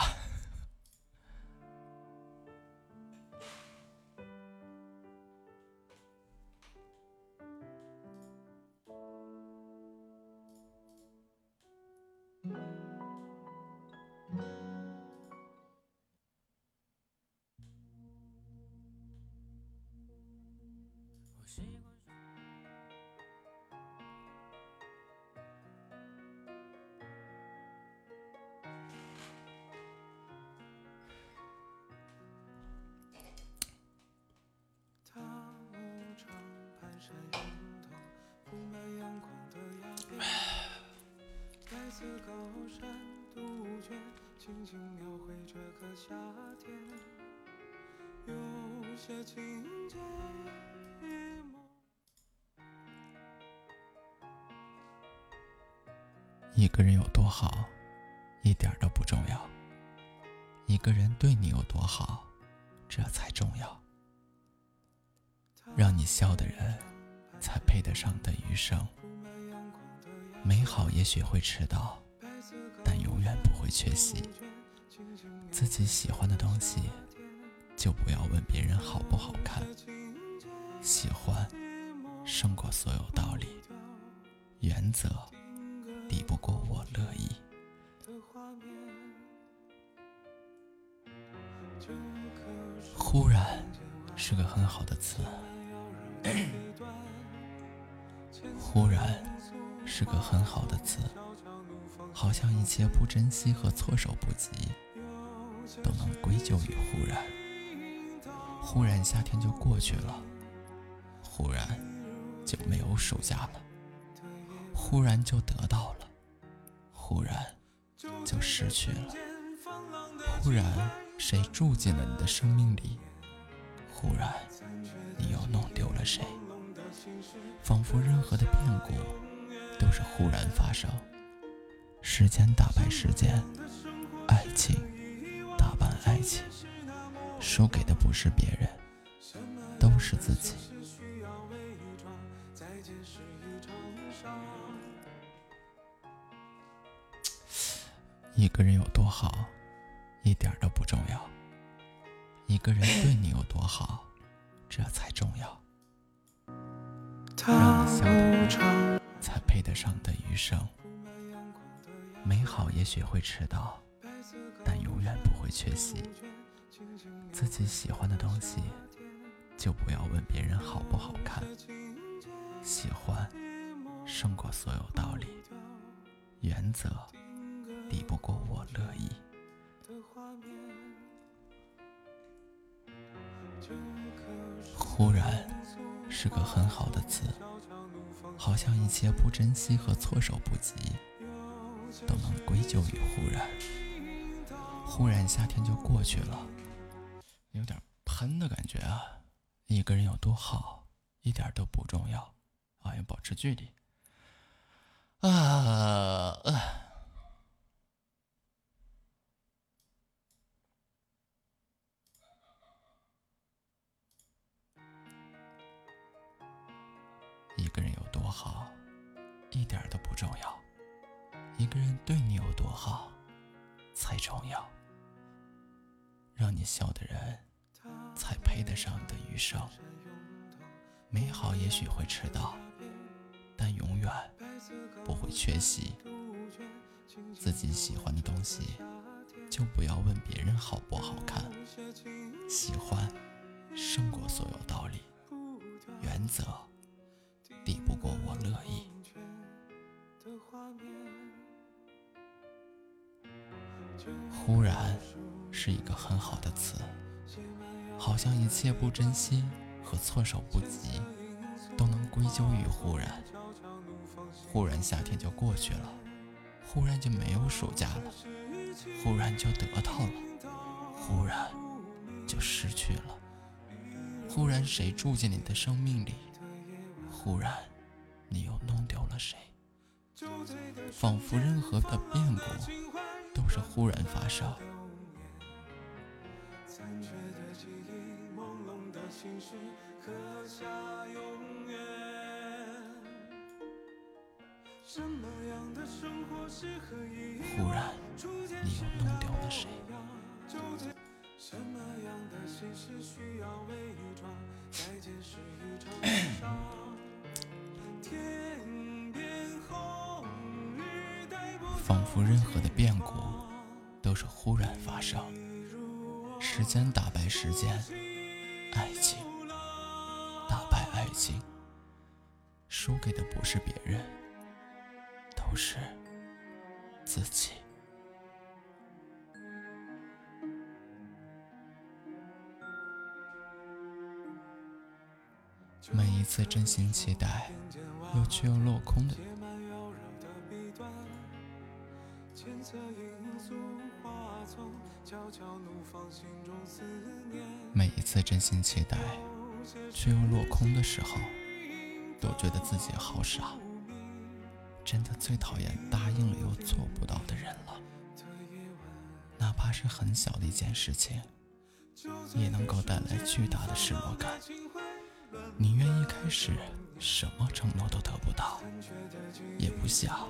个人对你有多好，这才重要。让你笑的人，才配得上的余生。美好也许会迟到，但永远不会缺席。自己喜欢的东西，就不要问别人好不好看。喜欢胜过所有道理，原则抵不过我乐意。忽然是个很好的词，忽然是个很好的词，好像一切不珍惜和措手不及，都能归咎于忽然。忽然夏天就过去了，忽然就没有暑假了，忽然就得到了，忽然就失去了，忽然谁住进了你的生命里，忽然你又弄丢了谁，仿佛任何的变故都是忽然发生。时间打败时间，爱情打败爱情，输给的不是别人，都是自己。一个人有多好，一点都不重要。一个人对你有多好，这才重要。让你笑的人，才配得上的余生。美好也许会迟到，但永远不会缺席。自己喜欢的东西，就不要问别人好不好看。喜欢胜过所有道理，原则抵不过我乐意。忽然是个很好的词，好像一切不珍惜和措手不及，都能归咎于忽然。忽然夏天就过去了，有点喷的感觉啊！一个人有多好，一点都不重要啊，要保持距离啊。呃多好，一点都不重要。一个人对你有多好，才重要。让你笑的人，才配得上你的余生。美好也许会迟到，但永远不会缺席。自己喜欢的东西，就不要问别人好不好看。喜欢胜过所有道理，原则抵不过我乐意。忽然是一个很好的词，好像一切不珍惜和措手不及，都能归咎于忽然。忽然夏天就过去了，忽然就没有暑假了，忽然就得到了，忽然就失去了。忽然谁住进你的生命里，忽然你又弄丢了谁，仿佛任何的变故都是忽然发生。忽然你又弄丢了谁？[clears throat] 仿佛任何的变故都是忽然发生。时间打败时间，爱情打败爱情，输给的不是别人，都是自己。每一次真心期待，又却又落空的，每一次真心期待却又落空的时候，都觉得自己好傻。真的最讨厌答应了又做不到的人了。哪怕是很小的一件事情，也能够带来巨大的失落感。宁愿一开始什么承诺都得不到，也不想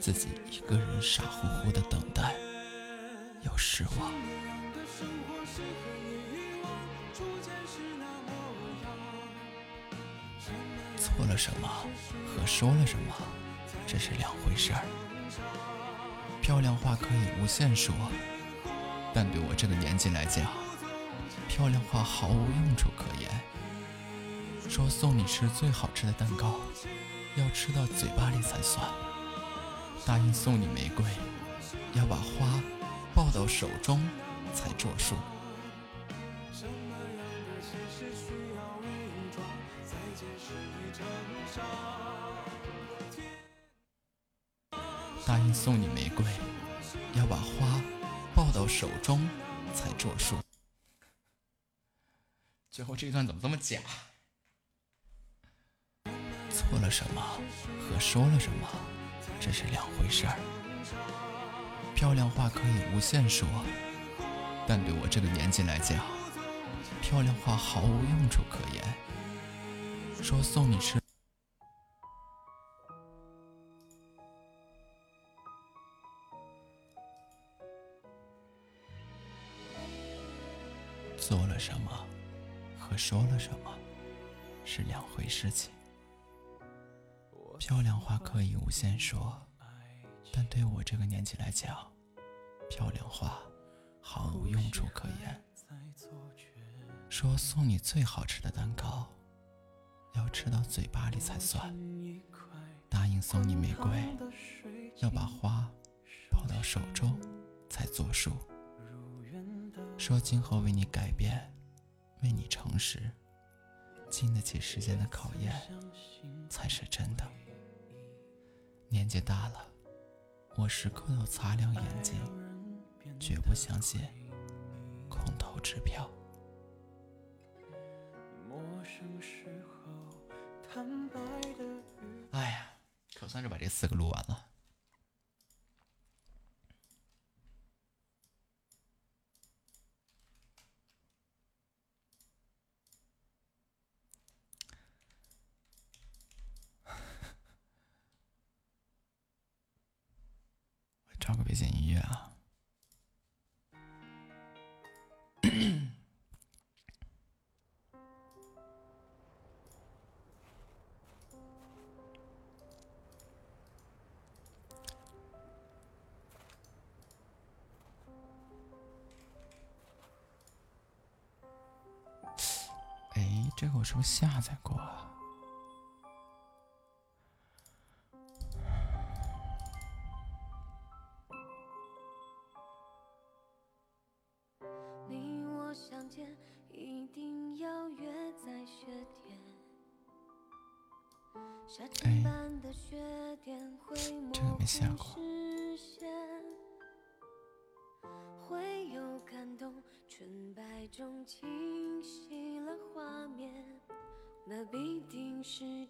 自己一个人傻乎乎的等待又失望。错了什么和说了什么，这是两回事儿。漂亮话可以无限说，但对我这个年纪来讲，漂亮话毫无用处可言。说送你吃最好吃的蛋糕，要吃到嘴巴里才算。答应送你玫瑰，要把花抱到手中才作数。答应送你玫瑰，要把花抱到手中才作数。[laughs] 最后这一段怎么这么假？错了什么和说了什么，这是两回事儿。漂亮话可以无限说，但对我这个年纪来讲，漂亮话毫无用处可言。说送你吃。做了什么和说了什么是两回事情。漂亮话可以无限说，但对我这个年纪来讲，漂亮话毫无用处可言。说送你最好吃的蛋糕，要吃到嘴巴里才算。答应送你玫瑰，要把花抱到手中才作数。说今后为你改变，为你诚实，经得起时间的考验，才是真的。年纪大了，我时刻都擦亮眼睛，绝不相信空头支票。哎呀，可算是把这四个录完了。我是不是下载过啊？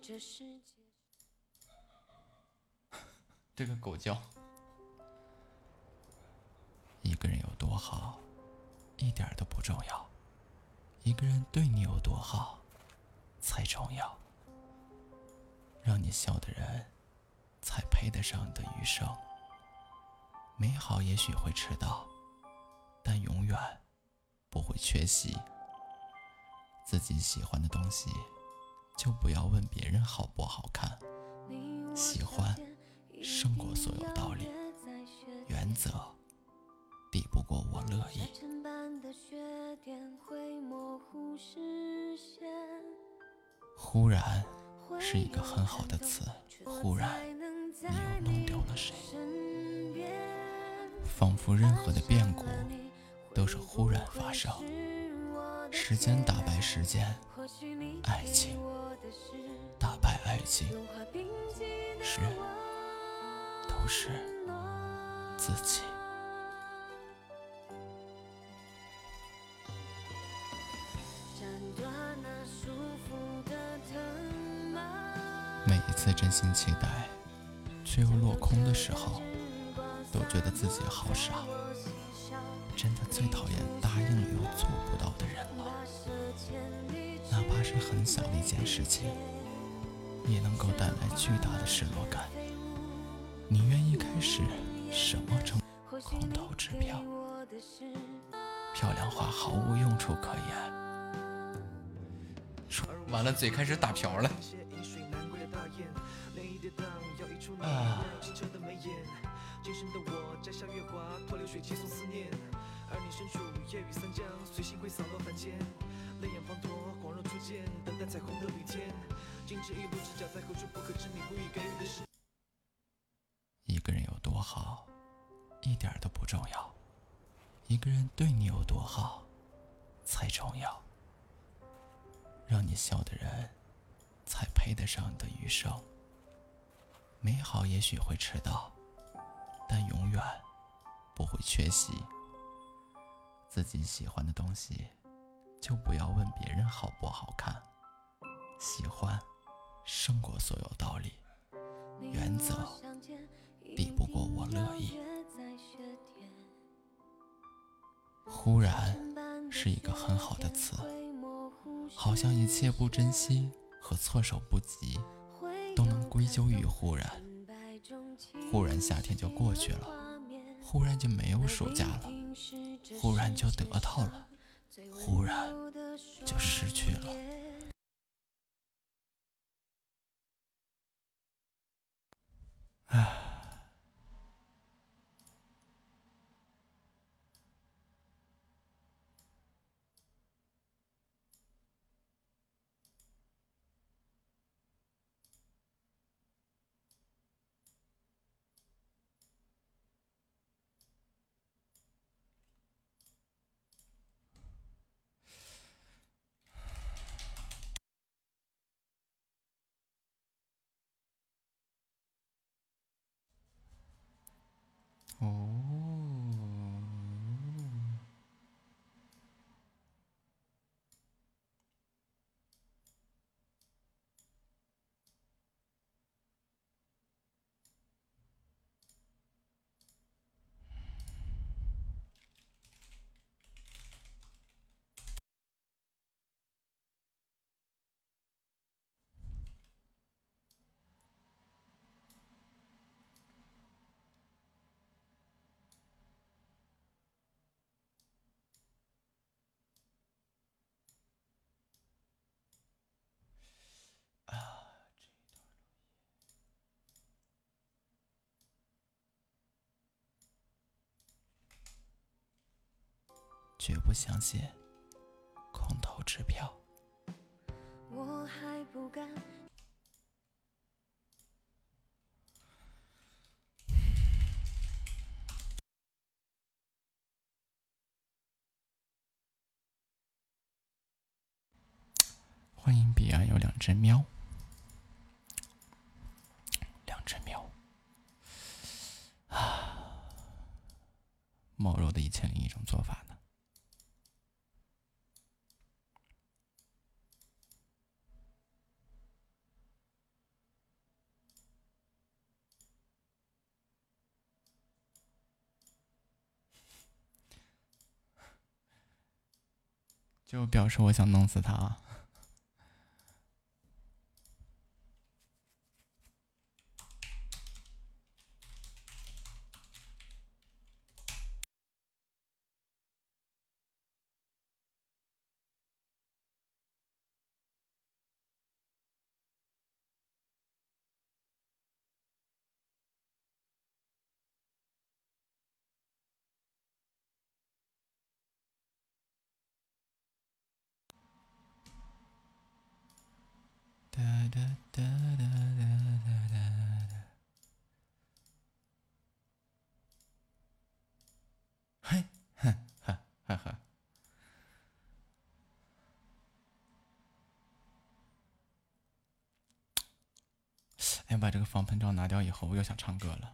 这世界。这个狗叫。一个人有多好，一点都不重要；一个人对你有多好，才重要。让你笑的人，才配得上你的余生。美好也许会迟到，但永远不会缺席。自己喜欢的东西，就不要问别人好不好看。喜欢胜过所有道理，原则抵不过我乐意。忽然是一个很好的词，忽然你又弄丢了谁？仿佛任何的变故都是忽然发生。时间打败时间，爱情打败爱情是都是自己。每一次真心期待却又落空的时候都觉得自己好傻真的最讨厌答应了又做不到的人了。是很小的一件事情，也能够带来巨大的失落感。你愿意开始什么成空头支票？漂亮话毫无用处可言。完了，嘴开始打瓢了。啊。一个人有多好，一点都不重要；一个人对你有多好，才重要。让你笑的人，才配得上你的余生。美好也许会迟到，但永远不会缺席。自己喜欢的东西，就不要问别人好不好看。喜欢胜过所有道理，原则抵不过我乐意。忽然是一个很好的词，好像一切不珍惜和措手不及都能归咎于忽然。忽然夏天就过去了，忽然就没有暑假了，忽然就得到了，忽然就失去了。唉。哦，绝不相信空头支票。我还不敢。[tsk] 欢迎彼岸有两只喵，两只喵 [sighs] 啊！[tsk] 毛肉的一千零一种做法呢？就表示我想弄死他。哒哒哒哒哒哒哒。嘿，哈哈哈哈！哎，把这个防喷罩拿掉以后，我又想唱歌了。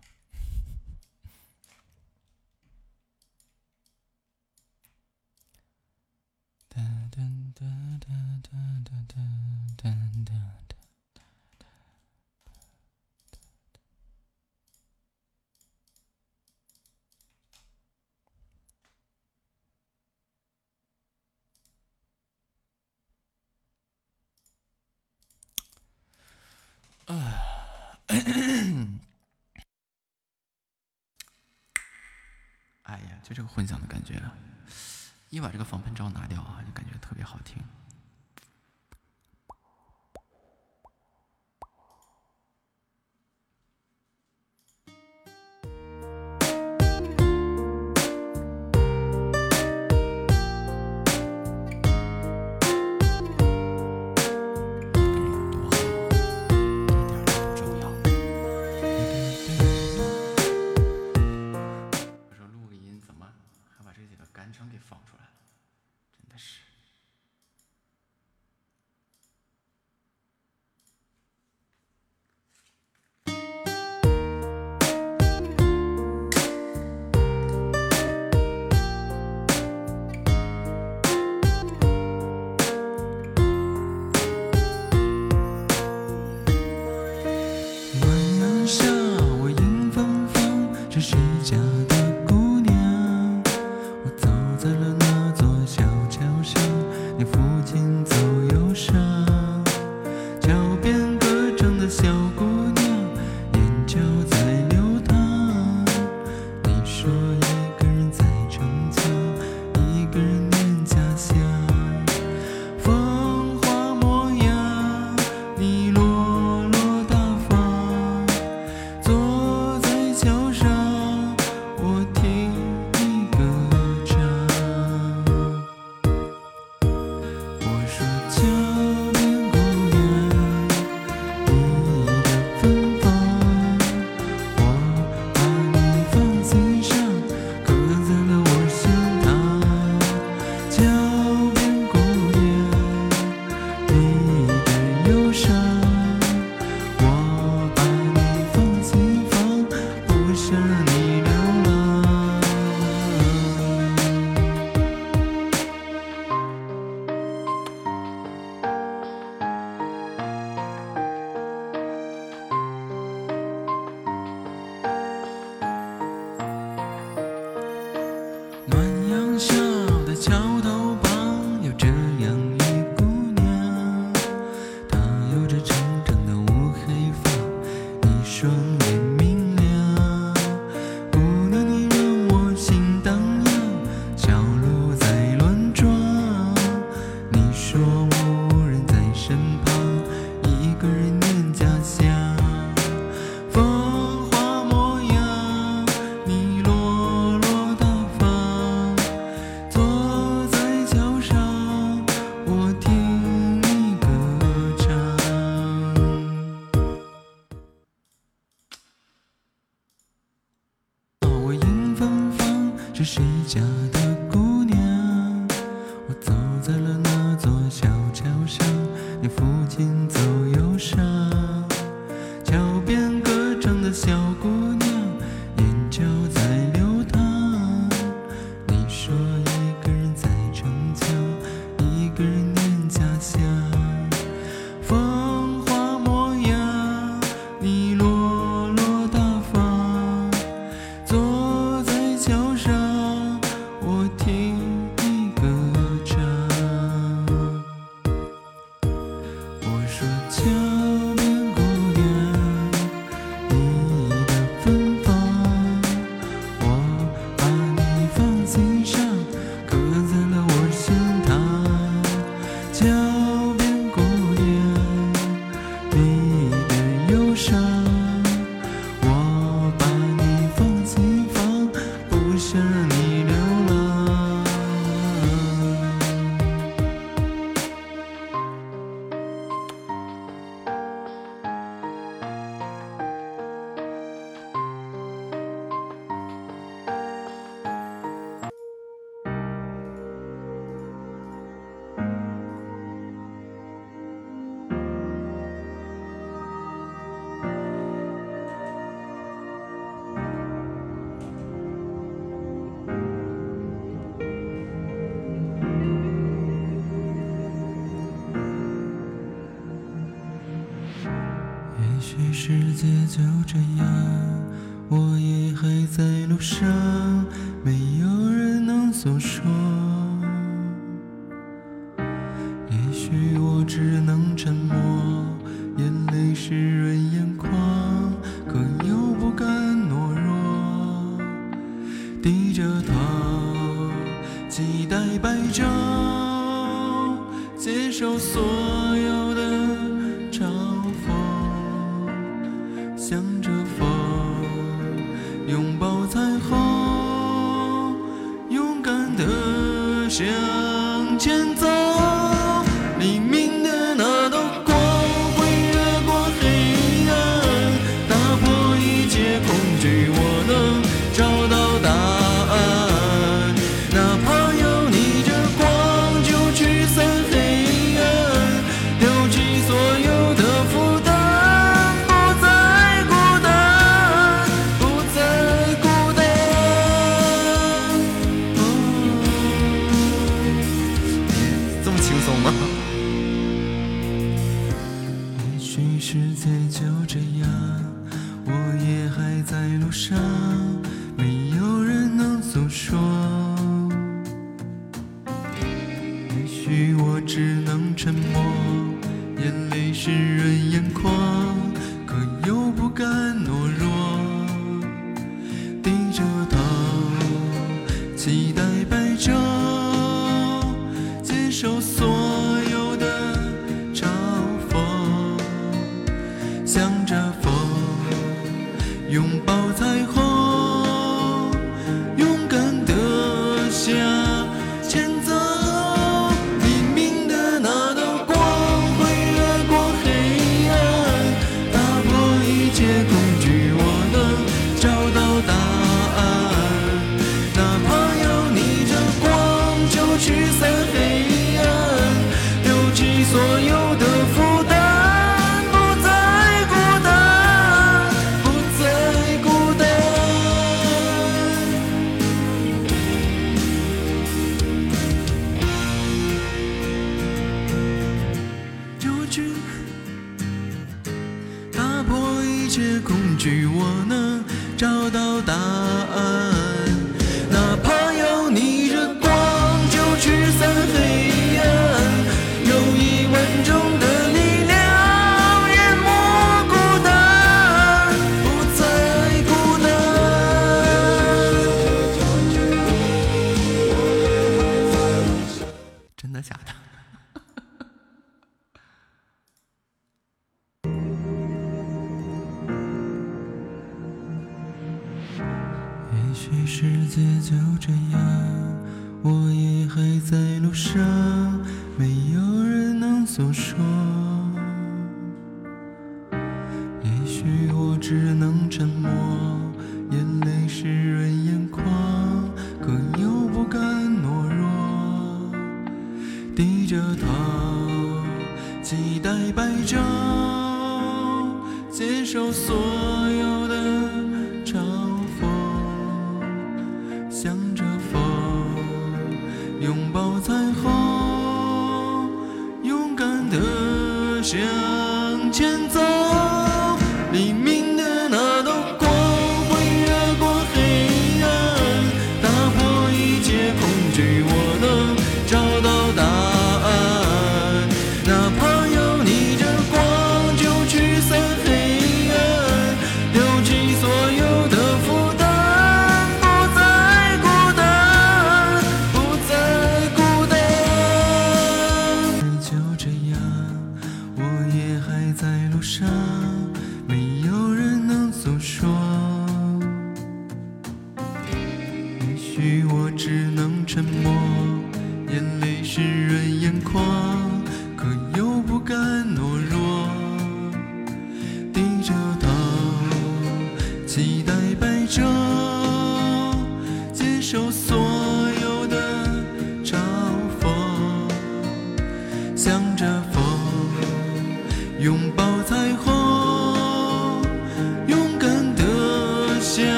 你把这个防喷罩拿掉。家所有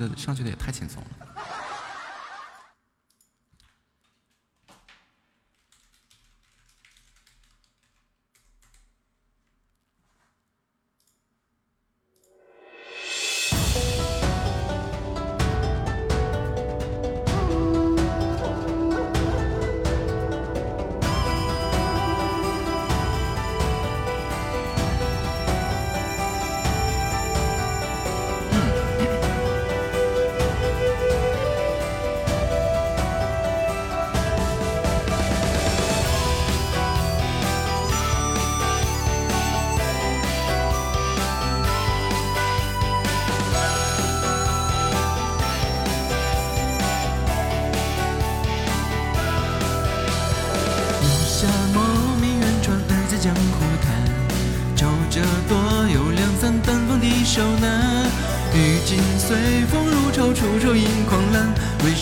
这个上去的也太轻松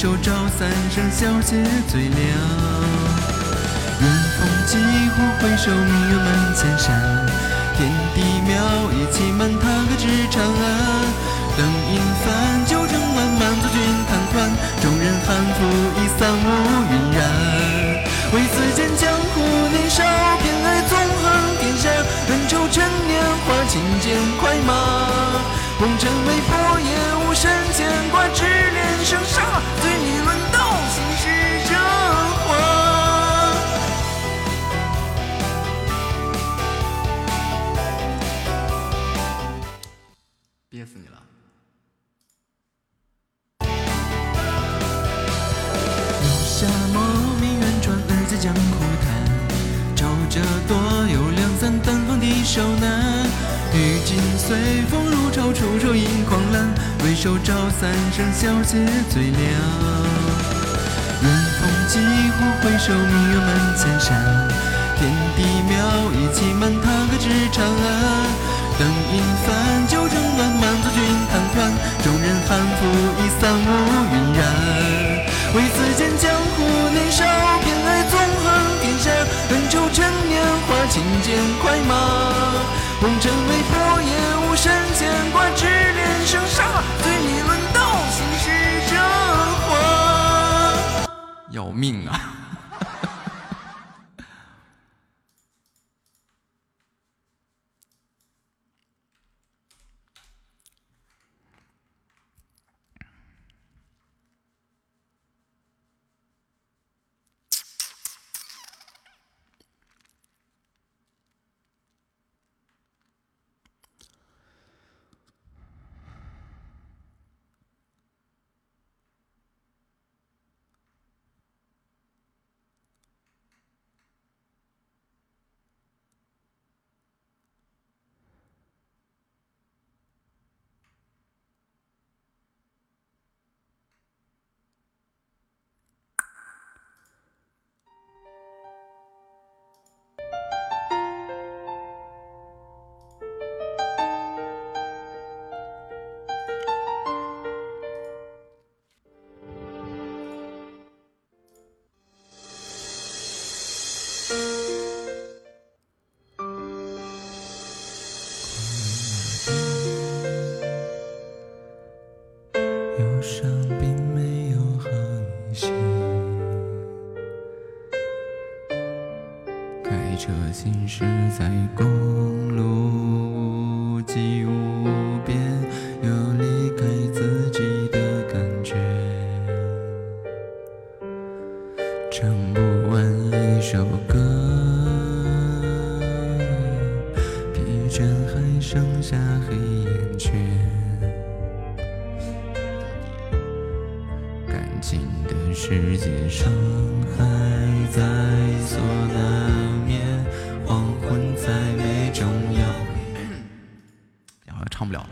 手招三生笑皆最凉。远风几乎回首，明月满千山。天地渺一起满，踏歌至长安。灯影繁，酒正暖，满座君弹团。众人酣服已散，无云然。为此间江湖年少，偏爱纵横天下。恩仇趁年华，轻剑快马。红尘未破，也无甚牵挂，只回首照三生笑皆最凉。远风几乎回首，明月满千山。天地渺一起满，踏歌至长安。灯影繁，酒正暖，满座君弹团。众人酣服已散，无云然。为此间江湖年少，偏爱纵横天下。恩仇趁年华，轻剑快马。红尘为破，也无神牵挂，只恋生杀。要命啊！行驶在公路无际无边，有离开自己的感觉，唱不完一首歌，疲倦还剩下黑眼圈。感情的世界，伤害在所难不了了，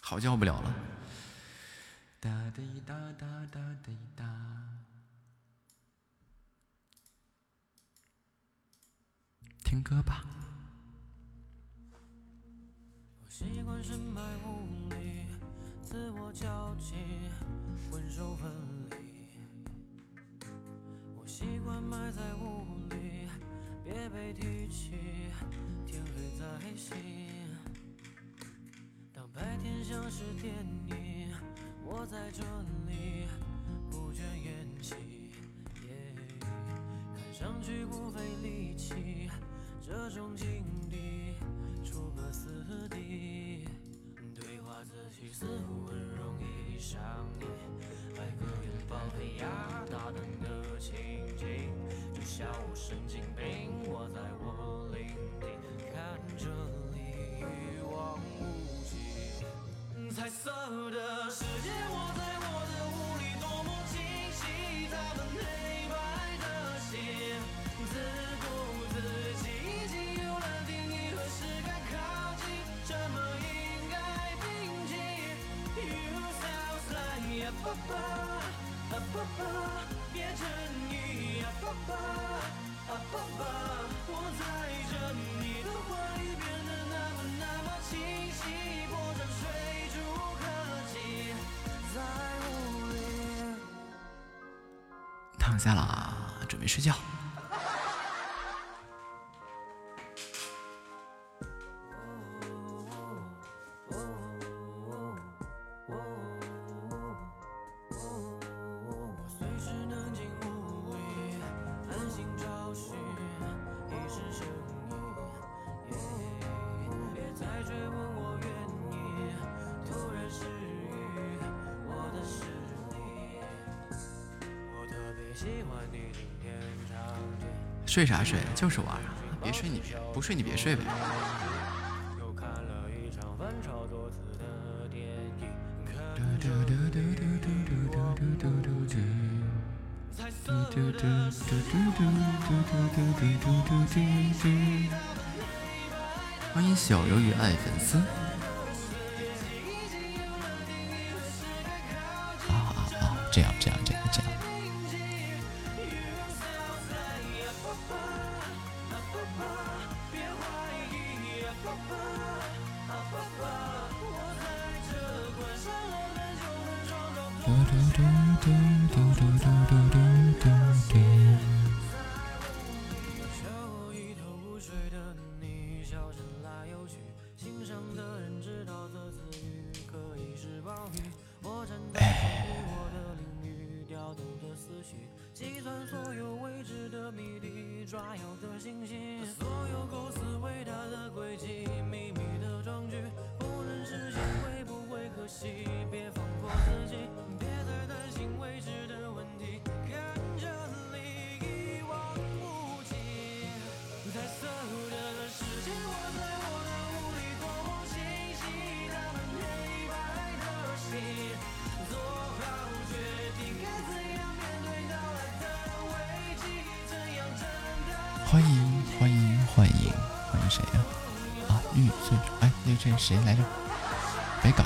好叫不了了。哒滴哒哒哒滴哒。听歌吧。习惯深埋雾里，自我交集，魂手分离。我习惯埋在雾里，别被提起，天黑在心。白天像是电影，我在这里不倦演戏。看上去不费力气，这种境地出个死地。对话自己似乎很容易上瘾，来个拥抱被压大灯的情景，就像我神经病，我在我领地，看这彩色的世界，我在我的屋里多么清晰，他们黑白的心，自顾自己，已经有了定义何时该靠近，什么应该平静。You sound like a papa, a papa，别成你 a papa, a papa。下了，准备睡觉。睡啥睡？就是玩啊！别睡你别不睡你别睡呗。欢迎小鱿鱼爱粉丝。欢迎，欢迎谁呀？啊，玉碎，哎，那这谁来着？北港。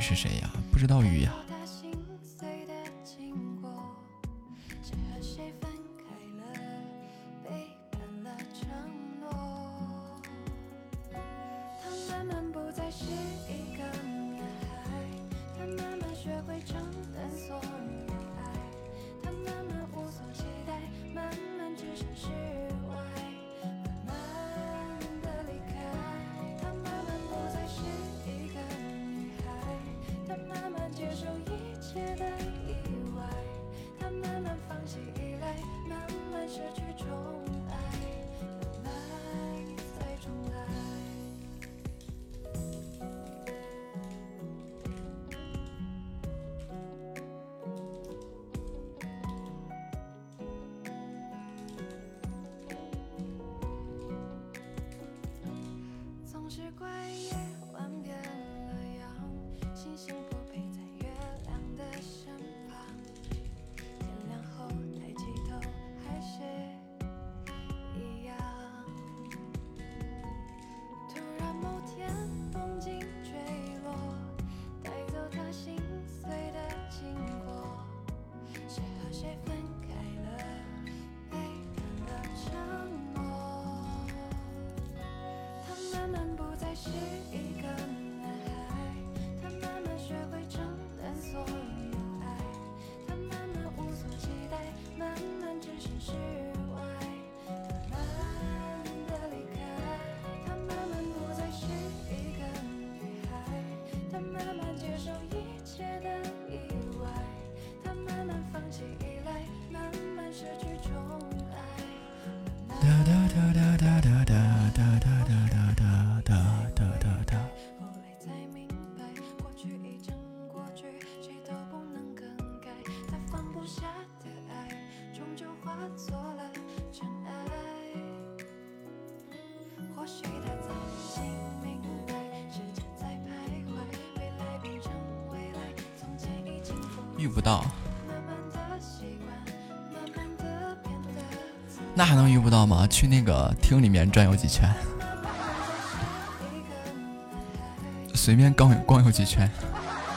是谁呀？不知道鱼呀。还能遇不到吗？去那个厅里面转悠几圈。随便逛逛悠几圈。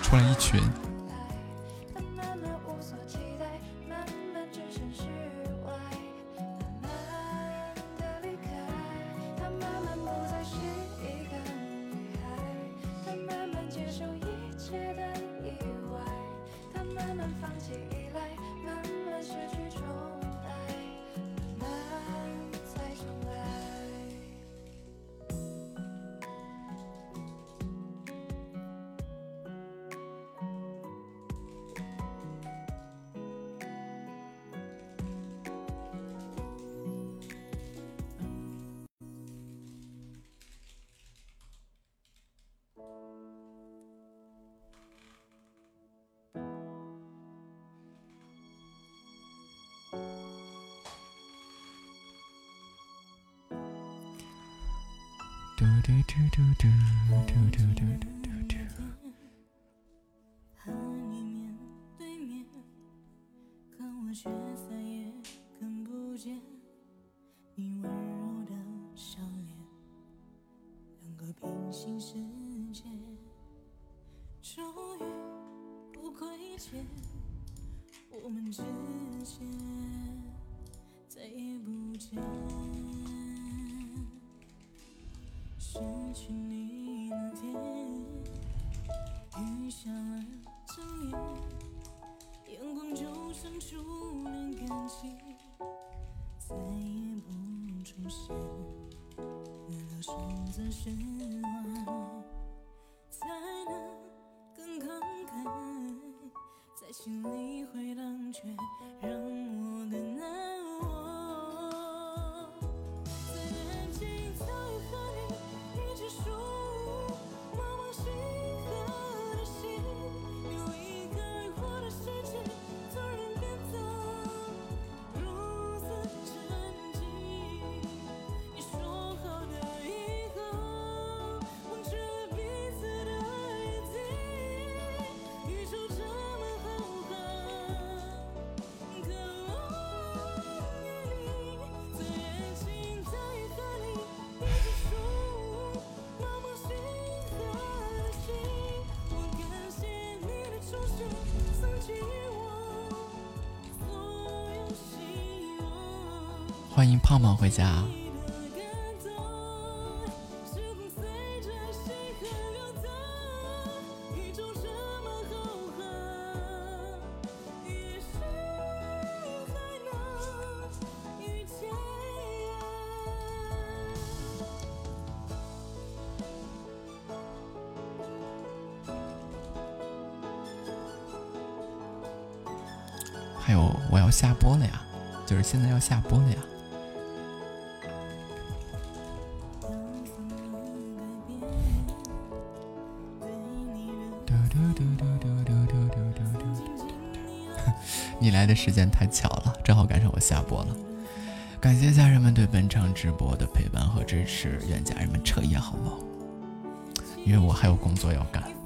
出来一群。回家。还有，我要下播了呀，就是现在要下播了呀。的时间太巧了正好赶上我下播了。感谢家人们对本场直播的陪伴和支持愿家人们彻夜好梦。因为我还有工作要干。